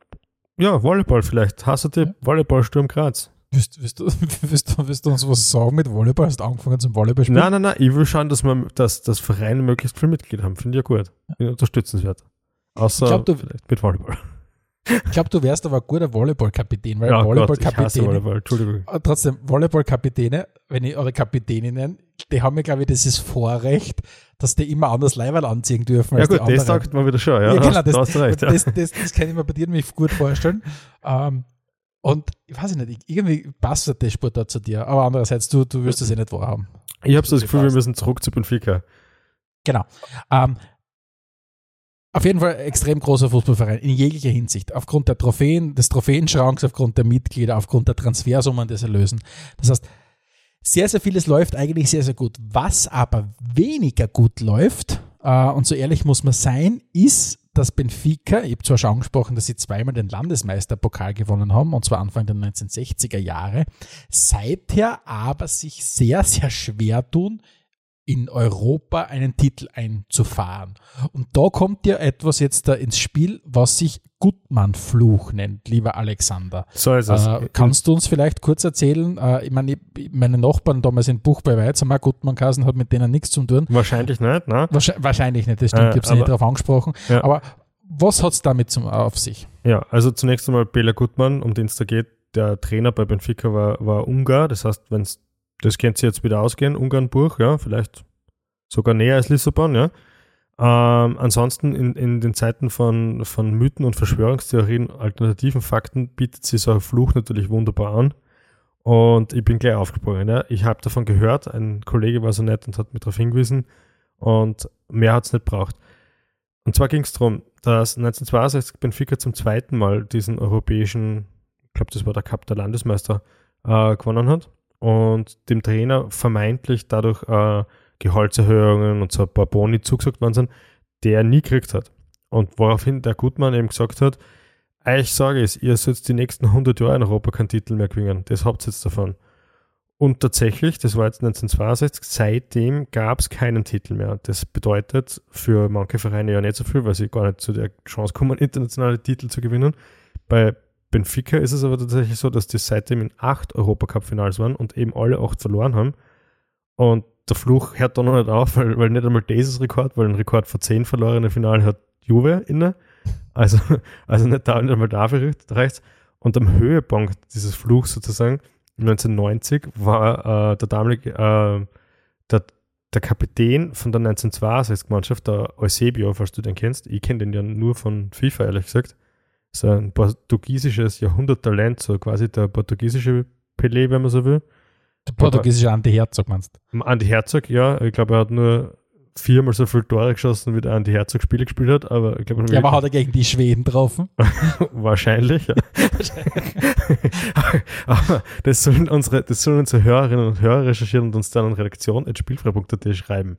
ja, Volleyball vielleicht. Hassertipp, Volleyball Sturm Graz. Willst, willst, du, willst, du, willst du uns was sagen mit Volleyball? Hast du angefangen zum Volleyball spielen? Nein, nein, nein, ich will schauen, dass man, dass, dass Vereine möglichst viele Mitglieder haben. Finde ich ja gut. Ich Unterstützenswert. Außer Ich glaub, du- vielleicht mit Volleyball. Ich glaube, du wärst aber ein guter Volleyball-Kapitän, weil Ja, Volleyball-Kapitäne, Volleyball. Entschuldigung. äh, trotzdem, Volleyball-Kapitäne, wenn ich, oder Kapitäninnen, die haben ja, glaube ich, dieses Vorrecht, dass die immer anders Leiberl anziehen dürfen Ja als gut, die das anderen. sagt man wieder schon. Ja, Ja, genau, das, da hast du recht. Ja. das, das, das kann ich mir bei dir nämlich gut vorstellen. Ähm, und ich weiß nicht, irgendwie passt der Sportart zu dir, aber andererseits, du, du wirst es eh nicht wahrhaben. Ich habe so das Gefühl, wir müssen zurück zu Benfica. Genau. Ähm, auf jeden Fall extrem großer Fußballverein in jeglicher Hinsicht. Aufgrund der Trophäen, des Trophäenschranks, aufgrund der Mitglieder, aufgrund der Transfersummen, die sie lösen. Das heißt, sehr, sehr vieles läuft eigentlich sehr, sehr gut. Was aber weniger gut läuft, äh, und so ehrlich muss man sein, ist, dass Benfica, ich habe zwar schon angesprochen, dass sie zweimal den Landesmeisterpokal gewonnen haben, und zwar Anfang der 1960er Jahre, seither aber sich sehr, sehr schwer tun, in Europa einen Titel einzufahren. Und da kommt ja etwas jetzt da ins Spiel, was sich Gutmann-Fluch nennt, lieber Alexander. So ist es. Äh, kannst du uns vielleicht kurz erzählen, äh, ich meine, meine Nachbarn damals in Buch bei Weiz haben auch Gutmann-Kassen, hat mit denen nichts zu tun. Wahrscheinlich nicht, ne? Wahrscheinlich, wahrscheinlich nicht, das stimmt, Äh, ich habe sie nicht darauf angesprochen. Ja. Aber was hat es damit zum, auf sich? Ja, also zunächst einmal Bela Gutmann, um den es da geht. Der Trainer bei Benfica war, war Ungar. Das heißt, wenn es, das könnte jetzt wieder ausgehen, Ungarn-Buch, ja, vielleicht sogar näher als Lissabon, ja. Ähm, ansonsten in, in den Zeiten von, von Mythen und Verschwörungstheorien, alternativen Fakten, bietet sich so ein Fluch natürlich wunderbar an. Und ich bin gleich aufgesprungen. Ja. Ich habe davon gehört, ein Kollege war so nett und hat mich darauf hingewiesen und mehr hat es nicht braucht. Und zwar ging es darum, dass 1962 Benfica zum zweiten Mal diesen europäischen, ich glaube, das war der Cup der Landesmeister, äh, gewonnen hat und dem Trainer vermeintlich dadurch äh, Gehaltserhöhungen und so ein paar Boni zugesagt worden sind, der er nie gekriegt hat. Und woraufhin der Gutmann eben gesagt hat, euch sage ist, ihr sollt die nächsten 100 Jahre in Europa keinen Titel mehr gewinnen. Das habt ihr jetzt davon. Und tatsächlich, das war jetzt 1962, seitdem gab es keinen Titel mehr. Das bedeutet für manche Vereine ja nicht so viel, weil sie gar nicht zu der Chance kommen, internationale Titel zu gewinnen. Bei Benfica ist es aber tatsächlich so, dass die seitdem in acht Europacup-Finals waren und eben alle acht verloren haben. Und der Fluch hört da noch nicht auf, weil, weil nicht einmal dieses Rekord, weil ein Rekord vor zehn verlorene Finale hat Juve inne. Also, also nicht, da, nicht einmal dafür reicht Und am Höhepunkt dieses Fluchs sozusagen 1990 war äh, der damalige, äh, der, der Kapitän von der 1962-Mannschaft, der Eusebio, falls du den kennst. Ich kenne den ja nur von FIFA, ehrlich gesagt. So ein portugiesisches Jahrhunderttalent, so quasi der portugiesische Pelé, wenn man so will. Der portugiesische Andi Herzog meinst du? Andi Herzog, ja. Ich glaube, er hat nur viermal so viele Tore geschossen, wie der Andi Herzog Spiele gespielt hat. Aber ich glaube, ja, aber hat er gegen die Schweden getroffen? Wahrscheinlich, ja. aber das sollen, unsere, das sollen unsere Hörerinnen und Hörer recherchieren und uns dann an redaktion.spielfrei.at schreiben.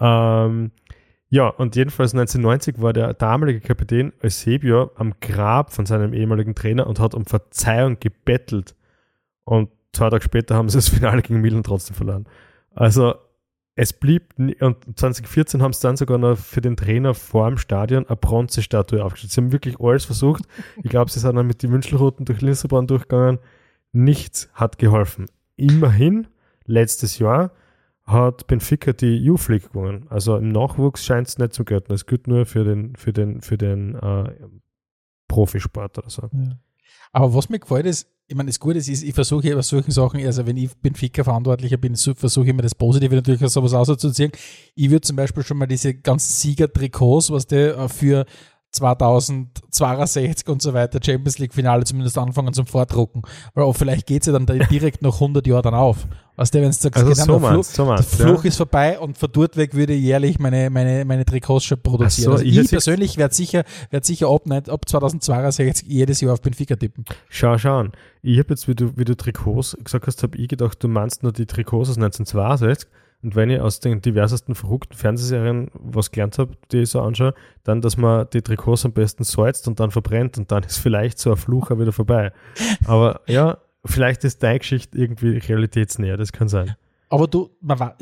Ähm, ja, und jedenfalls 1990 war der damalige Kapitän Eusebio am Grab von seinem ehemaligen Trainer und hat um Verzeihung gebettelt. Und zwei Tage später haben sie das Finale gegen Milan trotzdem verloren. Also es blieb, und 2014 haben sie dann sogar noch für den Trainer vor dem Stadion eine Bronzestatue aufgestellt. Sie haben wirklich alles versucht. Ich glaube, sie sind dann mit den Wünschelroten durch Lissabon durchgegangen. Nichts hat geholfen. Immerhin, letztes Jahr hat Benfica die League gewonnen. Also im Nachwuchs scheint es nicht zu gelten. Es gilt nur für den, für den, für den äh, Profisport oder so. Ja. Aber was mir gefällt ist, ich meine, das Gute ist, ich versuche bei solchen Sachen, also wenn ich Benfica-Verantwortlicher bin, versuche ich immer das Positive natürlich aus sowas auszuziehen. Ich würde zum Beispiel schon mal diese ganzen Sieger-Trikots, was der äh, für 2062 und so weiter Champions League Finale zumindest anfangen zum Vordrucken. Weil vielleicht geht es ja dann direkt noch 100 Jahre dann auf. Weißt du, wenn du sagst, also genau, so meinst, Fluch, so der Fluch ja. ist vorbei und von dort weg würde ich jährlich meine, meine, meine Trikots schon produzieren. So, also ich, ich persönlich werde sicher, werd sicher ab, nicht, ab 2062 jedes Jahr auf Benfica tippen. Schau, schau. Ich habe jetzt, wie du, wie du Trikots gesagt hast, habe ich gedacht, du meinst nur die Trikots aus 1962 und wenn ich aus den diversesten verrückten Fernsehserien was gelernt habe, die ich so anschaue, dann, dass man die Trikots am besten salzt und dann verbrennt und dann ist vielleicht so ein Fluch auch wieder vorbei. Aber ja, vielleicht ist deine Geschichte irgendwie realitätsnäher, das kann sein. Aber du, war,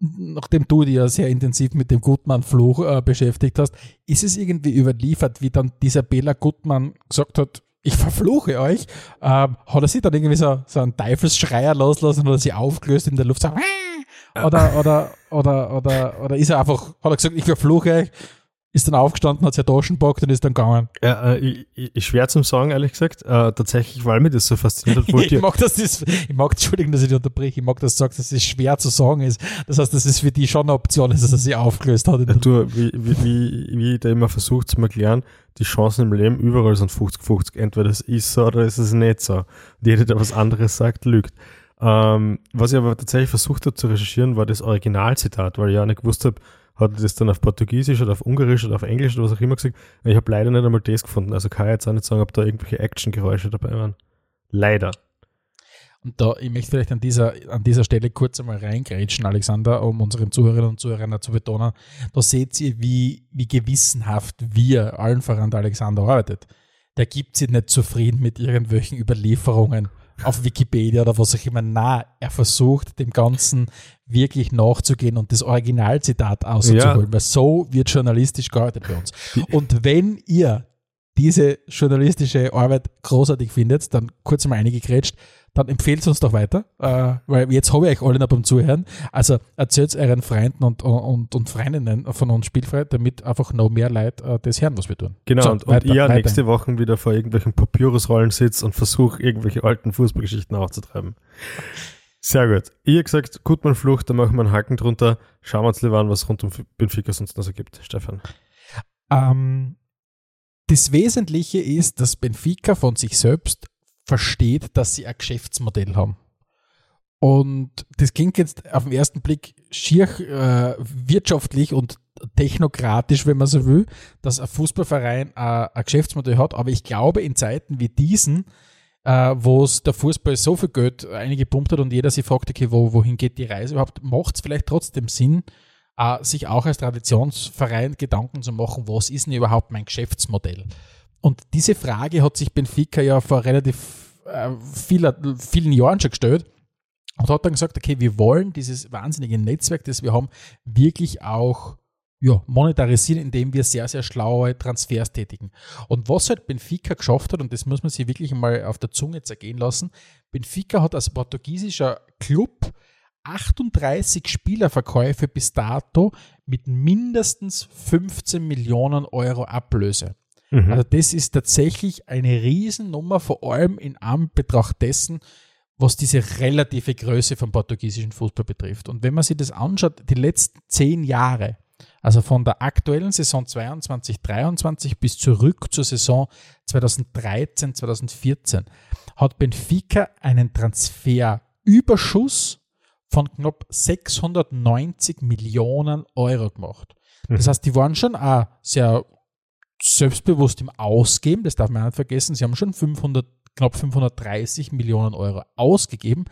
nachdem du dich ja sehr intensiv mit dem Gutmann-Fluch äh, beschäftigt hast, ist es irgendwie überliefert, wie dann dieser Bela Gutmann gesagt hat, ich verfluche euch, ähm, hat er sich dann irgendwie so, so einen Teufelsschreier loslassen oder sie aufgelöst in der Luft, so, oder, oder, oder, oder, oder ist er einfach, hat er gesagt, ich verfluche euch, ist dann aufgestanden, hat sich Taschen packt und ist dann gegangen. Ja, äh, ich, ich, schwer zum Sagen, ehrlich gesagt. Äh, tatsächlich, weil mir das so fasziniert hat. ich, mag das, das, ich mag, Entschuldigung, dass ich dich unterbreche, ich mag, dass du sagst, dass es schwer zu sagen ist. Das heißt, dass es für die schon eine Option ist, dass er sich aufgelöst hat. Ja, du, wie, wie, wie, wie ich da immer versucht zu erklären, die Chancen im Leben überall sind 50-50. Entweder es ist so oder es ist nicht so. Und jeder, der was anderes sagt, lügt. Ähm, was ich aber tatsächlich versucht habe zu recherchieren, war das Originalzitat, weil ich ja nicht gewusst habe, hat das dann auf Portugiesisch oder auf Ungarisch oder auf Englisch oder was auch immer gesagt. Ich habe leider nicht einmal das gefunden. Also kann ich jetzt auch nicht sagen, ob da irgendwelche Action-Geräusche dabei waren. Leider. Und da, ich möchte vielleicht an dieser, an dieser Stelle kurz einmal reingrätschen, Alexander, um unseren Zuhörerinnen und Zuhörern zu betonen. Da seht ihr, wie, wie gewissenhaft wir, allen voran der Alexander, arbeitet. Der gibt sich nicht zufrieden mit irgendwelchen Überlieferungen auf Wikipedia oder was auch immer. Na, er versucht dem Ganzen wirklich nachzugehen und das Originalzitat auszuholen, ja. weil so wird journalistisch gearbeitet bei uns. Und wenn ihr diese journalistische Arbeit großartig findet, dann kurz mal einige grätscht, dann empfehlt es uns doch weiter, äh, weil jetzt habe ich euch alle noch beim Zuhören. Also erzählt es euren Freunden und, und, und Freundinnen von uns spielfrei, damit einfach noch mehr Leute äh, das hören, was wir tun. Genau, so, und, und weiter, ihr weiter. nächste Woche wieder vor irgendwelchen Papyrusrollen sitzt und versucht, irgendwelche alten Fußballgeschichten aufzutreiben. Sehr gut. Ihr gesagt, gut, man Flucht, da machen wir einen Haken drunter. Schauen wir uns lieber an, was rund um Benfica sonst noch so gibt, Stefan. Ähm, das Wesentliche ist, dass Benfica von sich selbst versteht, dass sie ein Geschäftsmodell haben. Und das klingt jetzt auf den ersten Blick schier äh, wirtschaftlich und technokratisch, wenn man so will, dass ein Fußballverein äh, ein Geschäftsmodell hat. Aber ich glaube, in Zeiten wie diesen, äh, wo es der Fußball so viel Geld eingepumpt hat und jeder sich fragt, okay, wo, wohin geht die Reise überhaupt, macht es vielleicht trotzdem Sinn, äh, sich auch als Traditionsverein Gedanken zu machen, was ist denn überhaupt mein Geschäftsmodell? Und diese Frage hat sich Benfica ja vor relativ äh, vieler, vielen Jahren schon gestellt und hat dann gesagt, okay, wir wollen dieses wahnsinnige Netzwerk, das wir haben, wirklich auch ja, monetarisieren, indem wir sehr, sehr schlaue Transfers tätigen. Und was halt Benfica geschafft hat, und das muss man sich wirklich mal auf der Zunge zergehen lassen, Benfica hat als portugiesischer Club 38 Spielerverkäufe bis dato mit mindestens 15 Millionen Euro Ablöse. Mhm. Also das ist tatsächlich eine Riesennummer, vor allem in Anbetracht dessen, was diese relative Größe vom portugiesischen Fußball betrifft. Und wenn man sich das anschaut, die letzten zehn Jahre, also von der aktuellen Saison 22, 23 bis zurück zur Saison 2013, 2014, hat Benfica einen Transferüberschuss von knapp 690 Millionen Euro gemacht. Das mhm. heißt, die waren schon auch sehr selbstbewusst im Ausgeben, das darf man nicht vergessen. Sie haben schon 500, knapp 530 Millionen Euro ausgegeben,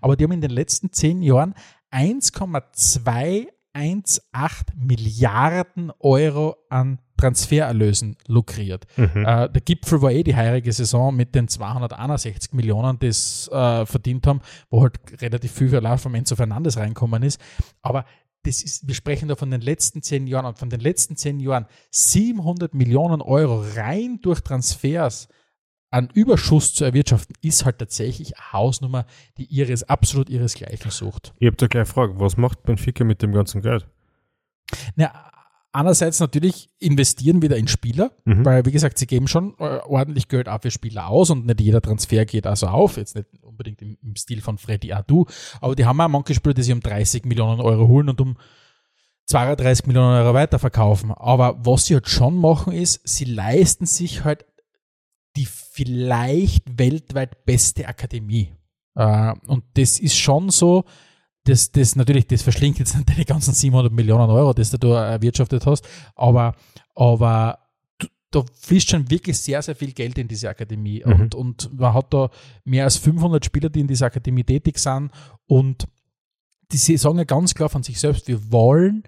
aber die haben in den letzten zehn Jahren 1,2 1,8 Milliarden Euro an Transfererlösen lukriert. Mhm. Äh, der Gipfel war eh die heurige Saison mit den 261 Millionen, die es äh, verdient haben, wo halt relativ viel vom Enzo Fernandes reinkommen ist. Aber das ist, wir sprechen da von den letzten zehn Jahren und von den letzten zehn Jahren 700 Millionen Euro rein durch Transfers an Überschuss zu erwirtschaften, ist halt tatsächlich eine Hausnummer, die ihres, absolut ihresgleichen sucht. Ich habe da gleich eine Frage, was macht Benfica mit dem ganzen Geld? Na, einerseits natürlich investieren wieder in Spieler, mhm. weil wie gesagt, sie geben schon äh, ordentlich Geld ab für Spieler aus und nicht jeder Transfer geht also auf, jetzt nicht unbedingt im, im Stil von Freddy Adu, aber die haben auch manche Spieler, die sie um 30 Millionen Euro holen und um 32 Millionen Euro weiterverkaufen. Aber was sie halt schon machen ist, sie leisten sich halt die vielleicht weltweit beste Akademie. Äh, und das ist schon so, dass das natürlich, das verschlingt jetzt nicht deine ganzen 700 Millionen Euro, das du da erwirtschaftet hast, aber, aber da fließt schon wirklich sehr, sehr viel Geld in diese Akademie. Mhm. Und, und man hat da mehr als 500 Spieler, die in dieser Akademie tätig sind. Und die sagen ja ganz klar von sich selbst, wir wollen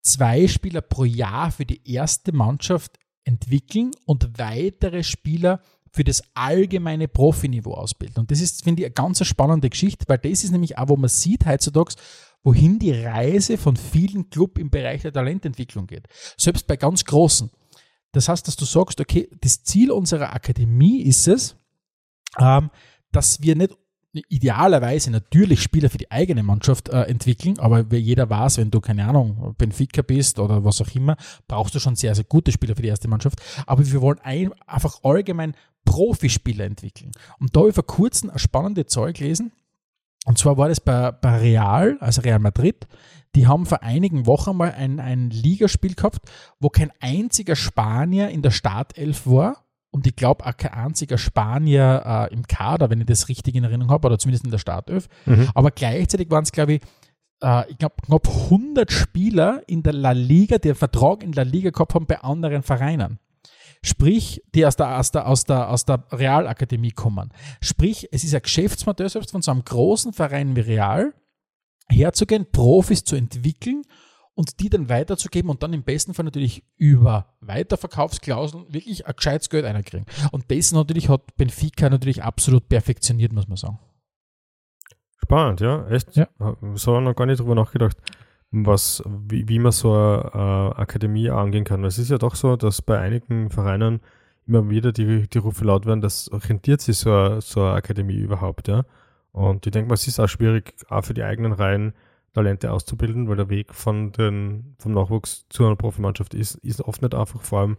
zwei Spieler pro Jahr für die erste Mannschaft entwickeln und weitere Spieler für das allgemeine Profiniveau ausbilden. Und das ist, finde ich, eine ganz spannende Geschichte, weil das ist nämlich auch, wo man sieht heutzutage, wohin die Reise von vielen Club im Bereich der Talententwicklung geht. Selbst bei ganz großen. Das heißt, dass du sagst, okay, das Ziel unserer Akademie ist es, ähm, dass wir nicht idealerweise natürlich Spieler für die eigene Mannschaft äh, entwickeln, aber jeder weiß, wenn du, keine Ahnung, Benfica bist oder was auch immer, brauchst du schon sehr, sehr gute Spieler für die erste Mannschaft. Aber wir wollen ein, einfach allgemein Profispieler entwickeln. Und da habe ich vor kurzem ein spannendes Zeug gelesen. Und zwar war das bei, bei Real, also Real Madrid, die haben vor einigen Wochen mal ein, ein Ligaspiel gehabt, wo kein einziger Spanier in der Startelf war und ich glaube auch kein einziger Spanier äh, im Kader, wenn ich das richtig in Erinnerung habe, oder zumindest in der Startelf. Mhm. Aber gleichzeitig waren es, glaube ich, äh, ich glaube, knapp 100 Spieler in der La Liga, die einen Vertrag in La Liga gehabt haben bei anderen Vereinen. Sprich, die aus der, aus der, aus der, aus der Realakademie kommen. Sprich, es ist ein Geschäftsmodell selbst von so einem großen Verein wie Real, herzugehen, Profis zu entwickeln und die dann weiterzugeben und dann im besten Fall natürlich über Weiterverkaufsklauseln wirklich ein gescheites Geld einkriegen. Und das natürlich hat Benfica natürlich absolut perfektioniert, muss man sagen. Spannend, ja, echt. Ja. So noch gar nicht drüber nachgedacht, was, wie, wie man so eine äh, Akademie angehen kann. Es ist ja doch so, dass bei einigen Vereinen immer wieder die, die Rufe laut werden, das rentiert sich so eine, so eine Akademie überhaupt, ja. Und ich denke mal, es ist auch schwierig, auch für die eigenen Reihen Talente auszubilden, weil der Weg von den, vom Nachwuchs zu einer Profimannschaft ist, ist oft nicht einfach, vor allem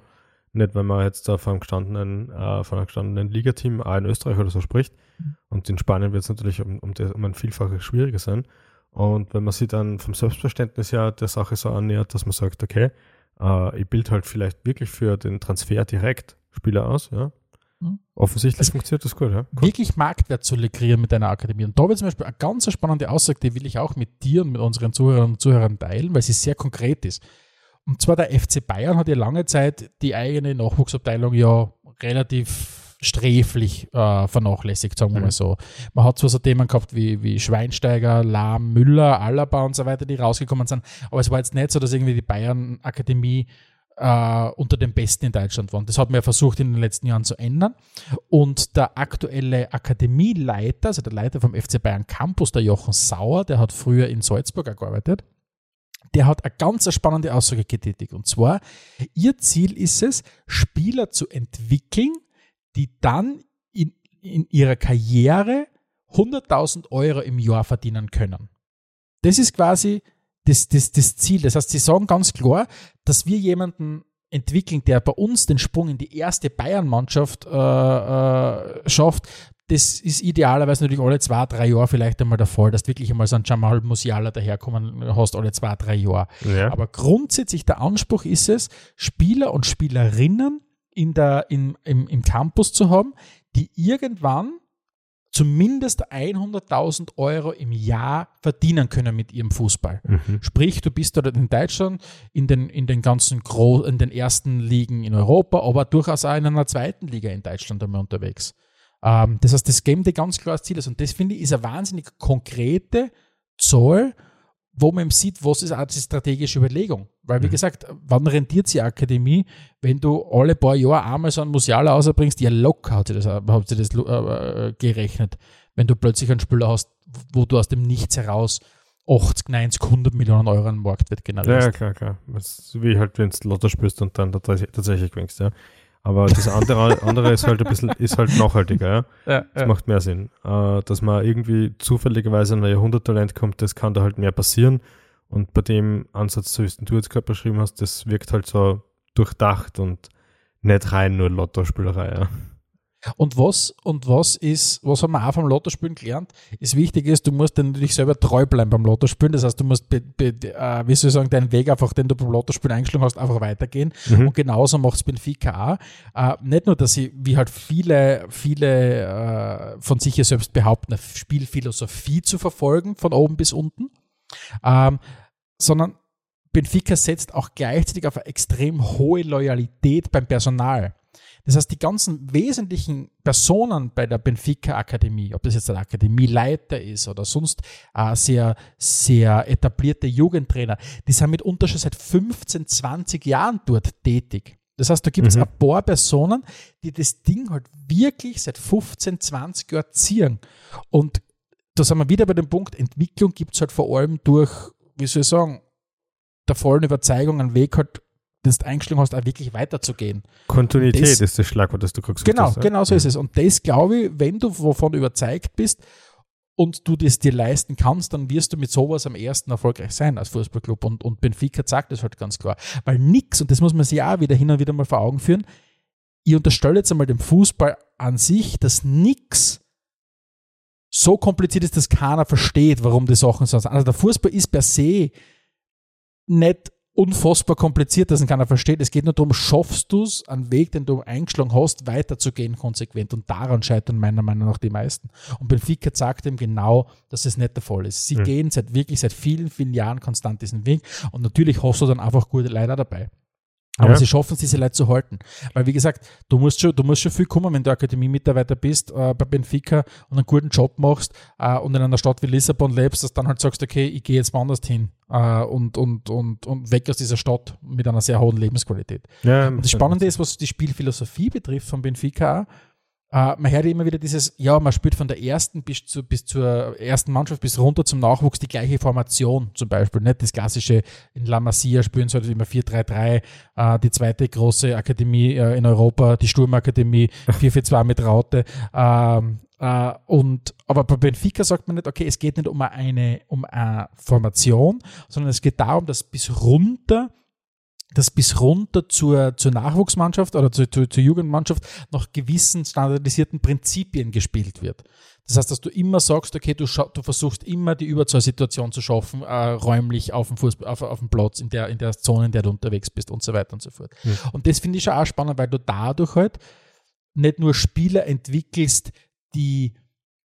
nicht, wenn man jetzt da von einem gestandenen, äh, von einem gestandenen Ligateam auch in Österreich oder so spricht. Und in Spanien wird es natürlich um, um, das, um ein Vielfaches schwieriger sein. Und wenn man sich dann vom Selbstverständnis her der Sache so annähert, dass man sagt, okay, äh, ich bilde halt vielleicht wirklich für den Transfer direkt Spieler aus, ja? Offensichtlich also funktioniert das gut, ja. Cool. Wirklich Marktwert zu lukrieren mit deiner Akademie. Und da wird zum Beispiel eine ganz spannende Aussage, die will ich auch mit dir und mit unseren Zuhörern und Zuhörern teilen, weil sie sehr konkret ist. Und zwar der FC Bayern hat ja lange Zeit die eigene Nachwuchsabteilung ja relativ sträflich äh, vernachlässigt, sagen wir mhm. mal so. Man hat zwar so Themen gehabt wie, wie Schweinsteiger, Lahm, Müller, Alaba und so weiter, die rausgekommen sind, aber es war jetzt nicht so, dass irgendwie die Bayern-Akademie äh, unter den Besten in Deutschland waren. Das hat man ja versucht in den letzten Jahren zu ändern. Und der aktuelle Akademieleiter, also der Leiter vom FC Bayern Campus, der Jochen Sauer, der hat früher in Salzburg gearbeitet, der hat eine ganz spannende Aussage getätigt. Und zwar, ihr Ziel ist es, Spieler zu entwickeln, die dann in, in ihrer Karriere 100.000 Euro im Jahr verdienen können. Das ist quasi das, das, das Ziel. Das heißt, sie sagen ganz klar, dass wir jemanden entwickeln, der bei uns den Sprung in die erste Bayern-Mannschaft äh, äh, schafft, das ist idealerweise natürlich alle zwei, drei Jahre vielleicht einmal der Fall, dass du wirklich einmal so ein Jamal Musiala daherkommen hast, alle zwei, drei Jahre. Ja. Aber grundsätzlich der Anspruch ist es, Spieler und Spielerinnen in der, in, im, im Campus zu haben, die irgendwann zumindest 100.000 Euro im Jahr verdienen können mit ihrem Fußball. Mhm. Sprich, du bist dort in Deutschland in den, in den ganzen Gro in den ersten Ligen in Europa, aber durchaus auch in einer zweiten Liga in Deutschland einmal unterwegs. Ähm, das heißt, das Game dir ganz klares Ziel ist. Und das finde ich ist eine wahnsinnig konkrete Zahl, wo man sieht, was ist auch die strategische Überlegung. Weil, wie mhm. gesagt, wann rentiert sich Akademie, wenn du alle paar Jahre einmal so ein Musialer rausbringst? Ja, locker hat sie das, hat sie das äh, gerechnet. Wenn du plötzlich einen Spieler hast, wo du aus dem Nichts heraus 80, 90, 100 Millionen Euro an Marktwert generierst. Ja, klar, klar. Das ist wie halt, wenn du Lotto spielst und dann tatsächlich gewinnst, ja. Aber das andere, andere ist halt ein bisschen, ist halt nachhaltiger, ja. ja das ja. macht mehr Sinn. Äh, dass man irgendwie zufälligerweise an ein Jahrhunderttalent kommt, das kann da halt mehr passieren. Und bei dem Ansatz, so wie du jetzt gerade beschrieben hast, das wirkt halt so durchdacht und nicht rein nur Lottospielerei, ja. Und was, und was ist, was haben wir auch vom Lottospielen gelernt, ist wichtig ist, du musst dann natürlich selber treu bleiben beim Lottospielen. Das heißt, du musst, be, be, äh, wie soll ich sagen, deinen Weg einfach, den du beim Lottospielen eingeschlagen hast, einfach weitergehen. Mhm. Und genauso macht es Benfica auch. Äh, nicht nur, dass sie, wie halt viele, viele äh, von sich selbst behaupten, eine Spielphilosophie zu verfolgen, von oben bis unten, ähm, sondern Benfica setzt auch gleichzeitig auf eine extrem hohe Loyalität beim Personal. Das heißt, die ganzen wesentlichen Personen bei der Benfica Akademie, ob das jetzt ein Akademieleiter ist oder sonst äh, sehr, sehr etablierte Jugendtrainer, die sind mitunter schon seit 15, 20 Jahren dort tätig. Das heißt, da gibt es mhm. ein paar Personen, die das Ding halt wirklich seit 15, 20 Jahren ziehen. Und da sind wir wieder bei dem Punkt, Entwicklung gibt es halt vor allem durch, wie soll ich sagen, der vollen Überzeugung einen Weg halt das eingeschlagen hast, auch wirklich weiterzugehen. Kontinuität das, ist das Schlagwort, das du gesagt genau, hast. Genau, so ist es. Und das glaube ich, wenn du wovon überzeugt bist und du das dir leisten kannst, dann wirst du mit sowas am ersten erfolgreich sein als Fußballclub. Und, und Benfica sagt das halt ganz klar. Weil nichts, und das muss man sich auch wieder hin und wieder mal vor Augen führen, ich unterstelle jetzt einmal dem Fußball an sich, dass nichts so kompliziert ist, dass keiner versteht, warum die Sachen so sind. Also der Fußball ist per se nicht unfassbar kompliziert, dass ihn keiner versteht. Es geht nur darum, schaffst du es, einen Weg, den du eingeschlagen hast, weiterzugehen konsequent. Und daran scheitern meiner Meinung nach die meisten. Und Benfica sagt ihm genau, dass es nicht der Fall ist. Sie mhm. gehen seit wirklich seit vielen, vielen Jahren konstant diesen Weg. Und natürlich hast du dann einfach gute Leider dabei. Aber ja. sie schaffen es, diese Leute zu halten. Weil, wie gesagt, du musst schon, du musst schon viel kommen, wenn du Akademie-Mitarbeiter bist äh, bei Benfica und einen guten Job machst äh, und in einer Stadt wie Lissabon lebst, dass dann halt sagst, okay, ich gehe jetzt woanders hin äh, und, und, und, und weg aus dieser Stadt mit einer sehr hohen Lebensqualität. Ja, und das Spannende ist, was die Spielphilosophie betrifft von Benfica, Uh, man hört immer wieder dieses, ja, man spielt von der ersten bis, zu, bis zur ersten Mannschaft bis runter zum Nachwuchs die gleiche Formation zum Beispiel. Nicht das klassische in La Masia spielen sie halt immer 4-3-3, uh, die zweite große Akademie uh, in Europa, die Sturmakademie 4-4-2 mit Raute. Ähm, äh, und, aber bei Benfica sagt man nicht, okay, es geht nicht um eine, um eine Formation, sondern es geht darum, dass bis runter dass bis runter zur, zur Nachwuchsmannschaft oder zur, zur, zur Jugendmannschaft nach gewissen standardisierten Prinzipien gespielt wird. Das heißt, dass du immer sagst, okay, du, du versuchst immer die Überzahlsituation zu schaffen, äh, räumlich auf dem, Fußball, auf, auf dem Platz, in der, in der Zone, in der du unterwegs bist und so weiter und so fort. Mhm. Und das finde ich schon auch spannend, weil du dadurch halt nicht nur Spieler entwickelst, die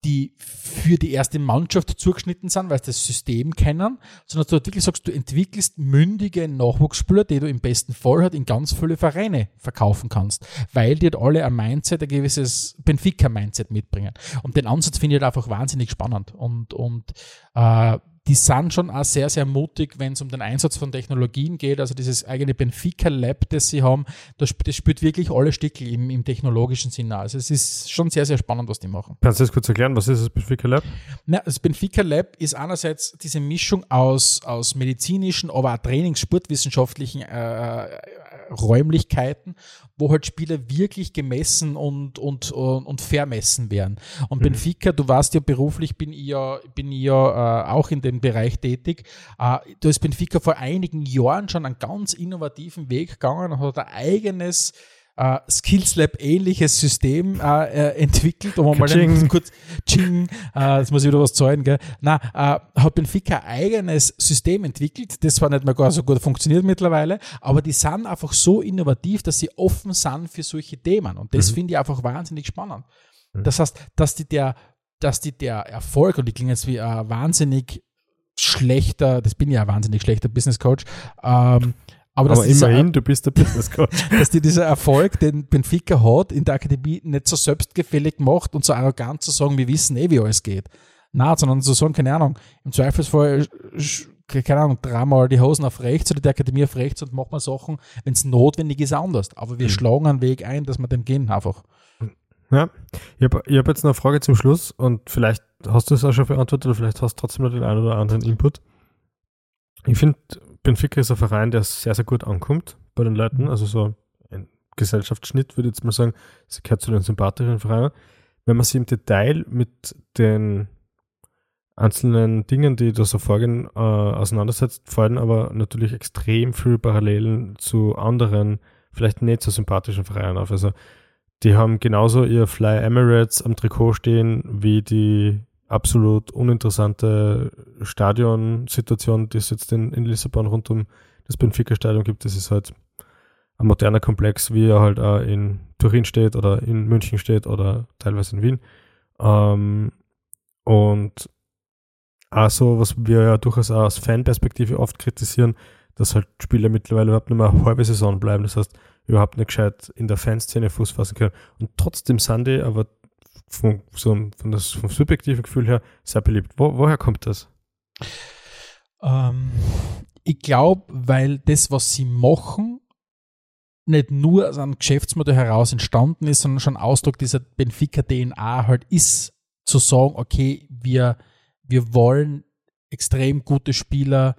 die für die erste Mannschaft zugeschnitten sind, weil sie das System kennen, sondern du wirklich sagst, du entwickelst mündige Nachwuchsspieler, die du im besten Fall halt in ganz viele Vereine verkaufen kannst, weil die halt alle ein Mindset, ein gewisses Benfica-Mindset mitbringen. Und den Ansatz finde ich halt einfach wahnsinnig spannend. Und, und äh, die sind schon auch sehr, sehr mutig, wenn es um den Einsatz von Technologien geht. Also dieses eigene Benfica Lab, das sie haben, das, das spielt wirklich alle Stickel im, im technologischen Sinne. Also es ist schon sehr, sehr spannend, was die machen. Kannst du das kurz erklären? Was ist das Benfica Lab? Na, das Benfica Lab ist einerseits diese Mischung aus, aus medizinischen, aber auch Trainings-, sportwissenschaftlichen äh, Räumlichkeiten, wo halt Spieler wirklich gemessen und, und, und, und vermessen werden. Und mhm. Benfica, du weißt ja, beruflich bin ich ja, bin ich ja äh, auch in dem Bereich tätig. Äh, da ist Benfica vor einigen Jahren schon einen ganz innovativen Weg gegangen und hat ein eigenes äh, Skills Lab ähnliches System äh, äh, entwickelt, um mal kurz Ching, äh, jetzt muss ich wieder was zahlen, gell? Na, äh, hat Benfica ein eigenes System entwickelt, das zwar nicht mehr gar so gut funktioniert mittlerweile, aber die sind einfach so innovativ, dass sie offen sind für solche Themen und das mhm. finde ich einfach wahnsinnig spannend. Mhm. Das heißt, dass die der, dass die der Erfolg, und ich klinge jetzt wie ein wahnsinnig schlechter, das bin ja ein wahnsinnig schlechter Business Coach, ähm, aber, Aber immerhin, dieser, du bist der Business Coach. dass dir dieser Erfolg, den Benfica hat, in der Akademie nicht so selbstgefällig macht und so arrogant zu sagen, wir wissen eh, wie alles geht. Na, sondern zu sagen, keine Ahnung, im Zweifelsfall, keine Ahnung, dreimal die Hosen auf rechts oder die Akademie auf rechts und machen wir Sachen, wenn es notwendig ist, anders. Aber wir mhm. schlagen einen Weg ein, dass wir dem gehen einfach. Ja, ich habe hab jetzt noch eine Frage zum Schluss und vielleicht hast du es auch schon beantwortet oder vielleicht hast du trotzdem noch den einen oder anderen Input. Ich finde, Benfica ist ein Verein, der sehr, sehr gut ankommt bei den Leuten. Also so ein Gesellschaftsschnitt, würde ich jetzt mal sagen. Sie gehört zu den sympathischen Vereinen. Wenn man sich im Detail mit den einzelnen Dingen, die da so vorgehen, äh, auseinandersetzt, fallen aber natürlich extrem viele Parallelen zu anderen, vielleicht nicht so sympathischen Vereinen auf. Also die haben genauso ihr Fly Emirates am Trikot stehen wie die absolut uninteressante Stadionsituation, die es jetzt in, in Lissabon rund um das Benfica-Stadion gibt. Das ist halt ein moderner Komplex, wie er halt auch in Turin steht oder in München steht oder teilweise in Wien. Ähm, und auch so, was wir ja durchaus aus Fanperspektive oft kritisieren, dass halt Spieler mittlerweile überhaupt nicht mehr eine halbe Saison bleiben. Das heißt, überhaupt nicht gescheit in der Fanszene Fuß fassen können. Und trotzdem sind die aber vom, so, von das, vom subjektiven Gefühl her sehr beliebt. Wo, woher kommt das? Ähm, ich glaube, weil das, was sie machen, nicht nur aus einem Geschäftsmodell heraus entstanden ist, sondern schon Ausdruck dieser Benfica-DNA halt ist, zu sagen, okay, wir, wir wollen extrem gute Spieler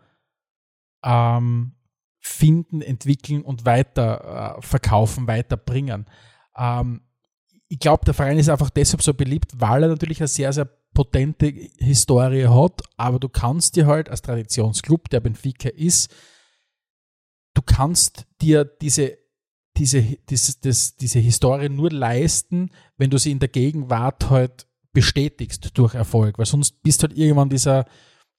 ähm, finden, entwickeln und weiter äh, verkaufen, weiterbringen. Ähm, ich glaube, der Verein ist einfach deshalb so beliebt, weil er natürlich eine sehr, sehr potente Historie hat, aber du kannst dir halt als Traditionsclub, der Benfica ist, du kannst dir diese, diese, diese, das, diese Historie nur leisten, wenn du sie in der Gegenwart halt bestätigst durch Erfolg, weil sonst bist halt irgendwann dieser,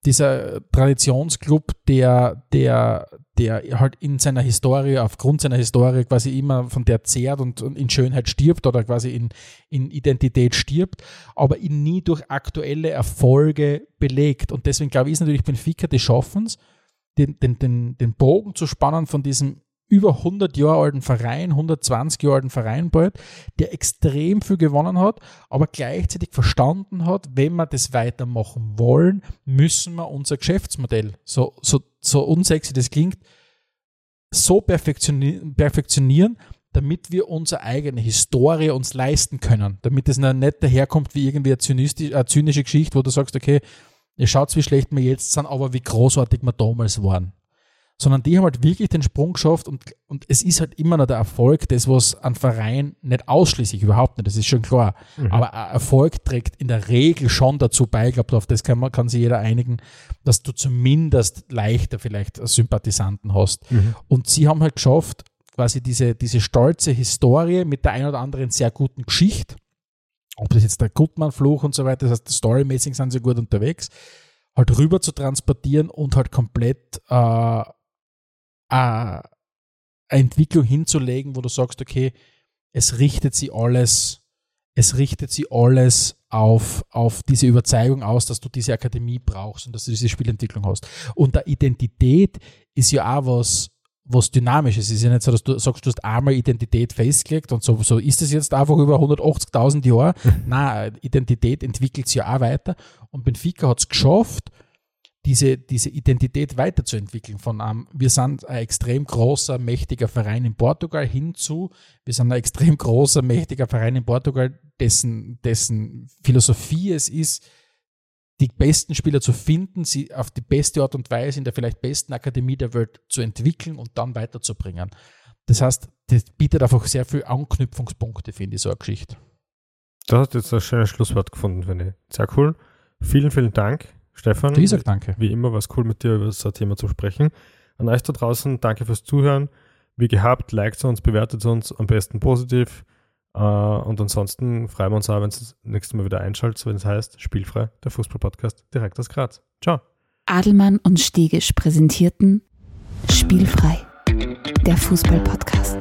dieser Traditionsclub, der, der, der halt in seiner Historie, aufgrund seiner Historie quasi immer von der zehrt und, in Schönheit stirbt oder quasi in, in Identität stirbt, aber ihn nie durch aktuelle Erfolge belegt. Und deswegen glaube ich, ist natürlich Benfica, die schaffen es, den, den, den, den Bogen zu spannen von diesem über 100 Jahre alten Verein, 120 Jahre alten Verein bald, der extrem viel gewonnen hat, aber gleichzeitig verstanden hat, wenn wir das weitermachen wollen, müssen wir unser Geschäftsmodell, so, so, so unsexy das klingt, so perfektionieren, perfektionieren, damit wir unsere eigene Historie uns leisten können, damit es nicht daherkommt wie irgendwie eine, eine zynische Geschichte, wo du sagst, okay, ihr schaut, wie schlecht wir jetzt sind, aber wie großartig wir damals waren sondern die haben halt wirklich den Sprung geschafft und, und es ist halt immer noch der Erfolg, das was ein Verein nicht ausschließlich, überhaupt nicht, das ist schon klar, mhm. aber Erfolg trägt in der Regel schon dazu bei, ich glaube, auf das kann, man, kann sich jeder einigen, dass du zumindest leichter vielleicht Sympathisanten hast. Mhm. Und sie haben halt geschafft, quasi diese, diese stolze Historie mit der ein oder anderen sehr guten Geschichte, ob das jetzt der Gutmann-Fluch und so weiter, das heißt, storymäßig sind sie gut unterwegs, halt rüber zu transportieren und halt komplett äh, eine Entwicklung hinzulegen, wo du sagst, okay, es richtet sie alles, es richtet sie alles auf, auf diese Überzeugung aus, dass du diese Akademie brauchst und dass du diese Spielentwicklung hast. Und der Identität ist ja auch was, was Dynamisches. Es ist ja nicht so, dass du sagst, du hast einmal Identität festgelegt und so, so ist es jetzt einfach über 180.000 Jahre. Nein, Identität entwickelt sich ja auch weiter. Und Benfica hat es geschafft, diese, diese Identität weiterzuentwickeln von einem, wir sind ein extrem großer, mächtiger Verein in Portugal hinzu, wir sind ein extrem großer, mächtiger Verein in Portugal, dessen, dessen Philosophie es ist, die besten Spieler zu finden, sie auf die beste Art und Weise in der vielleicht besten Akademie der Welt zu entwickeln und dann weiterzubringen. Das heißt, das bietet einfach sehr viele Anknüpfungspunkte, finde ich, so eine Geschichte. Du hast jetzt ein schönes Schlusswort gefunden, finde ich. Sehr cool. Vielen, vielen Dank, Stefan. Ich sag danke. Wie immer war es cool, mit dir über das Thema zu sprechen. An euch da draußen, danke fürs Zuhören. Wie gehabt, liked uns, bewertet uns, am besten positiv. Uh, und ansonsten freuen wir uns auch, wenn es das nächste Mal wieder einschaltet, wenn es heißt Spielfrei, der Fußball-Podcast direkt aus Graz. Ciao. Adelmann und Stegisch präsentierten Spielfrei, der Fußball-Podcast.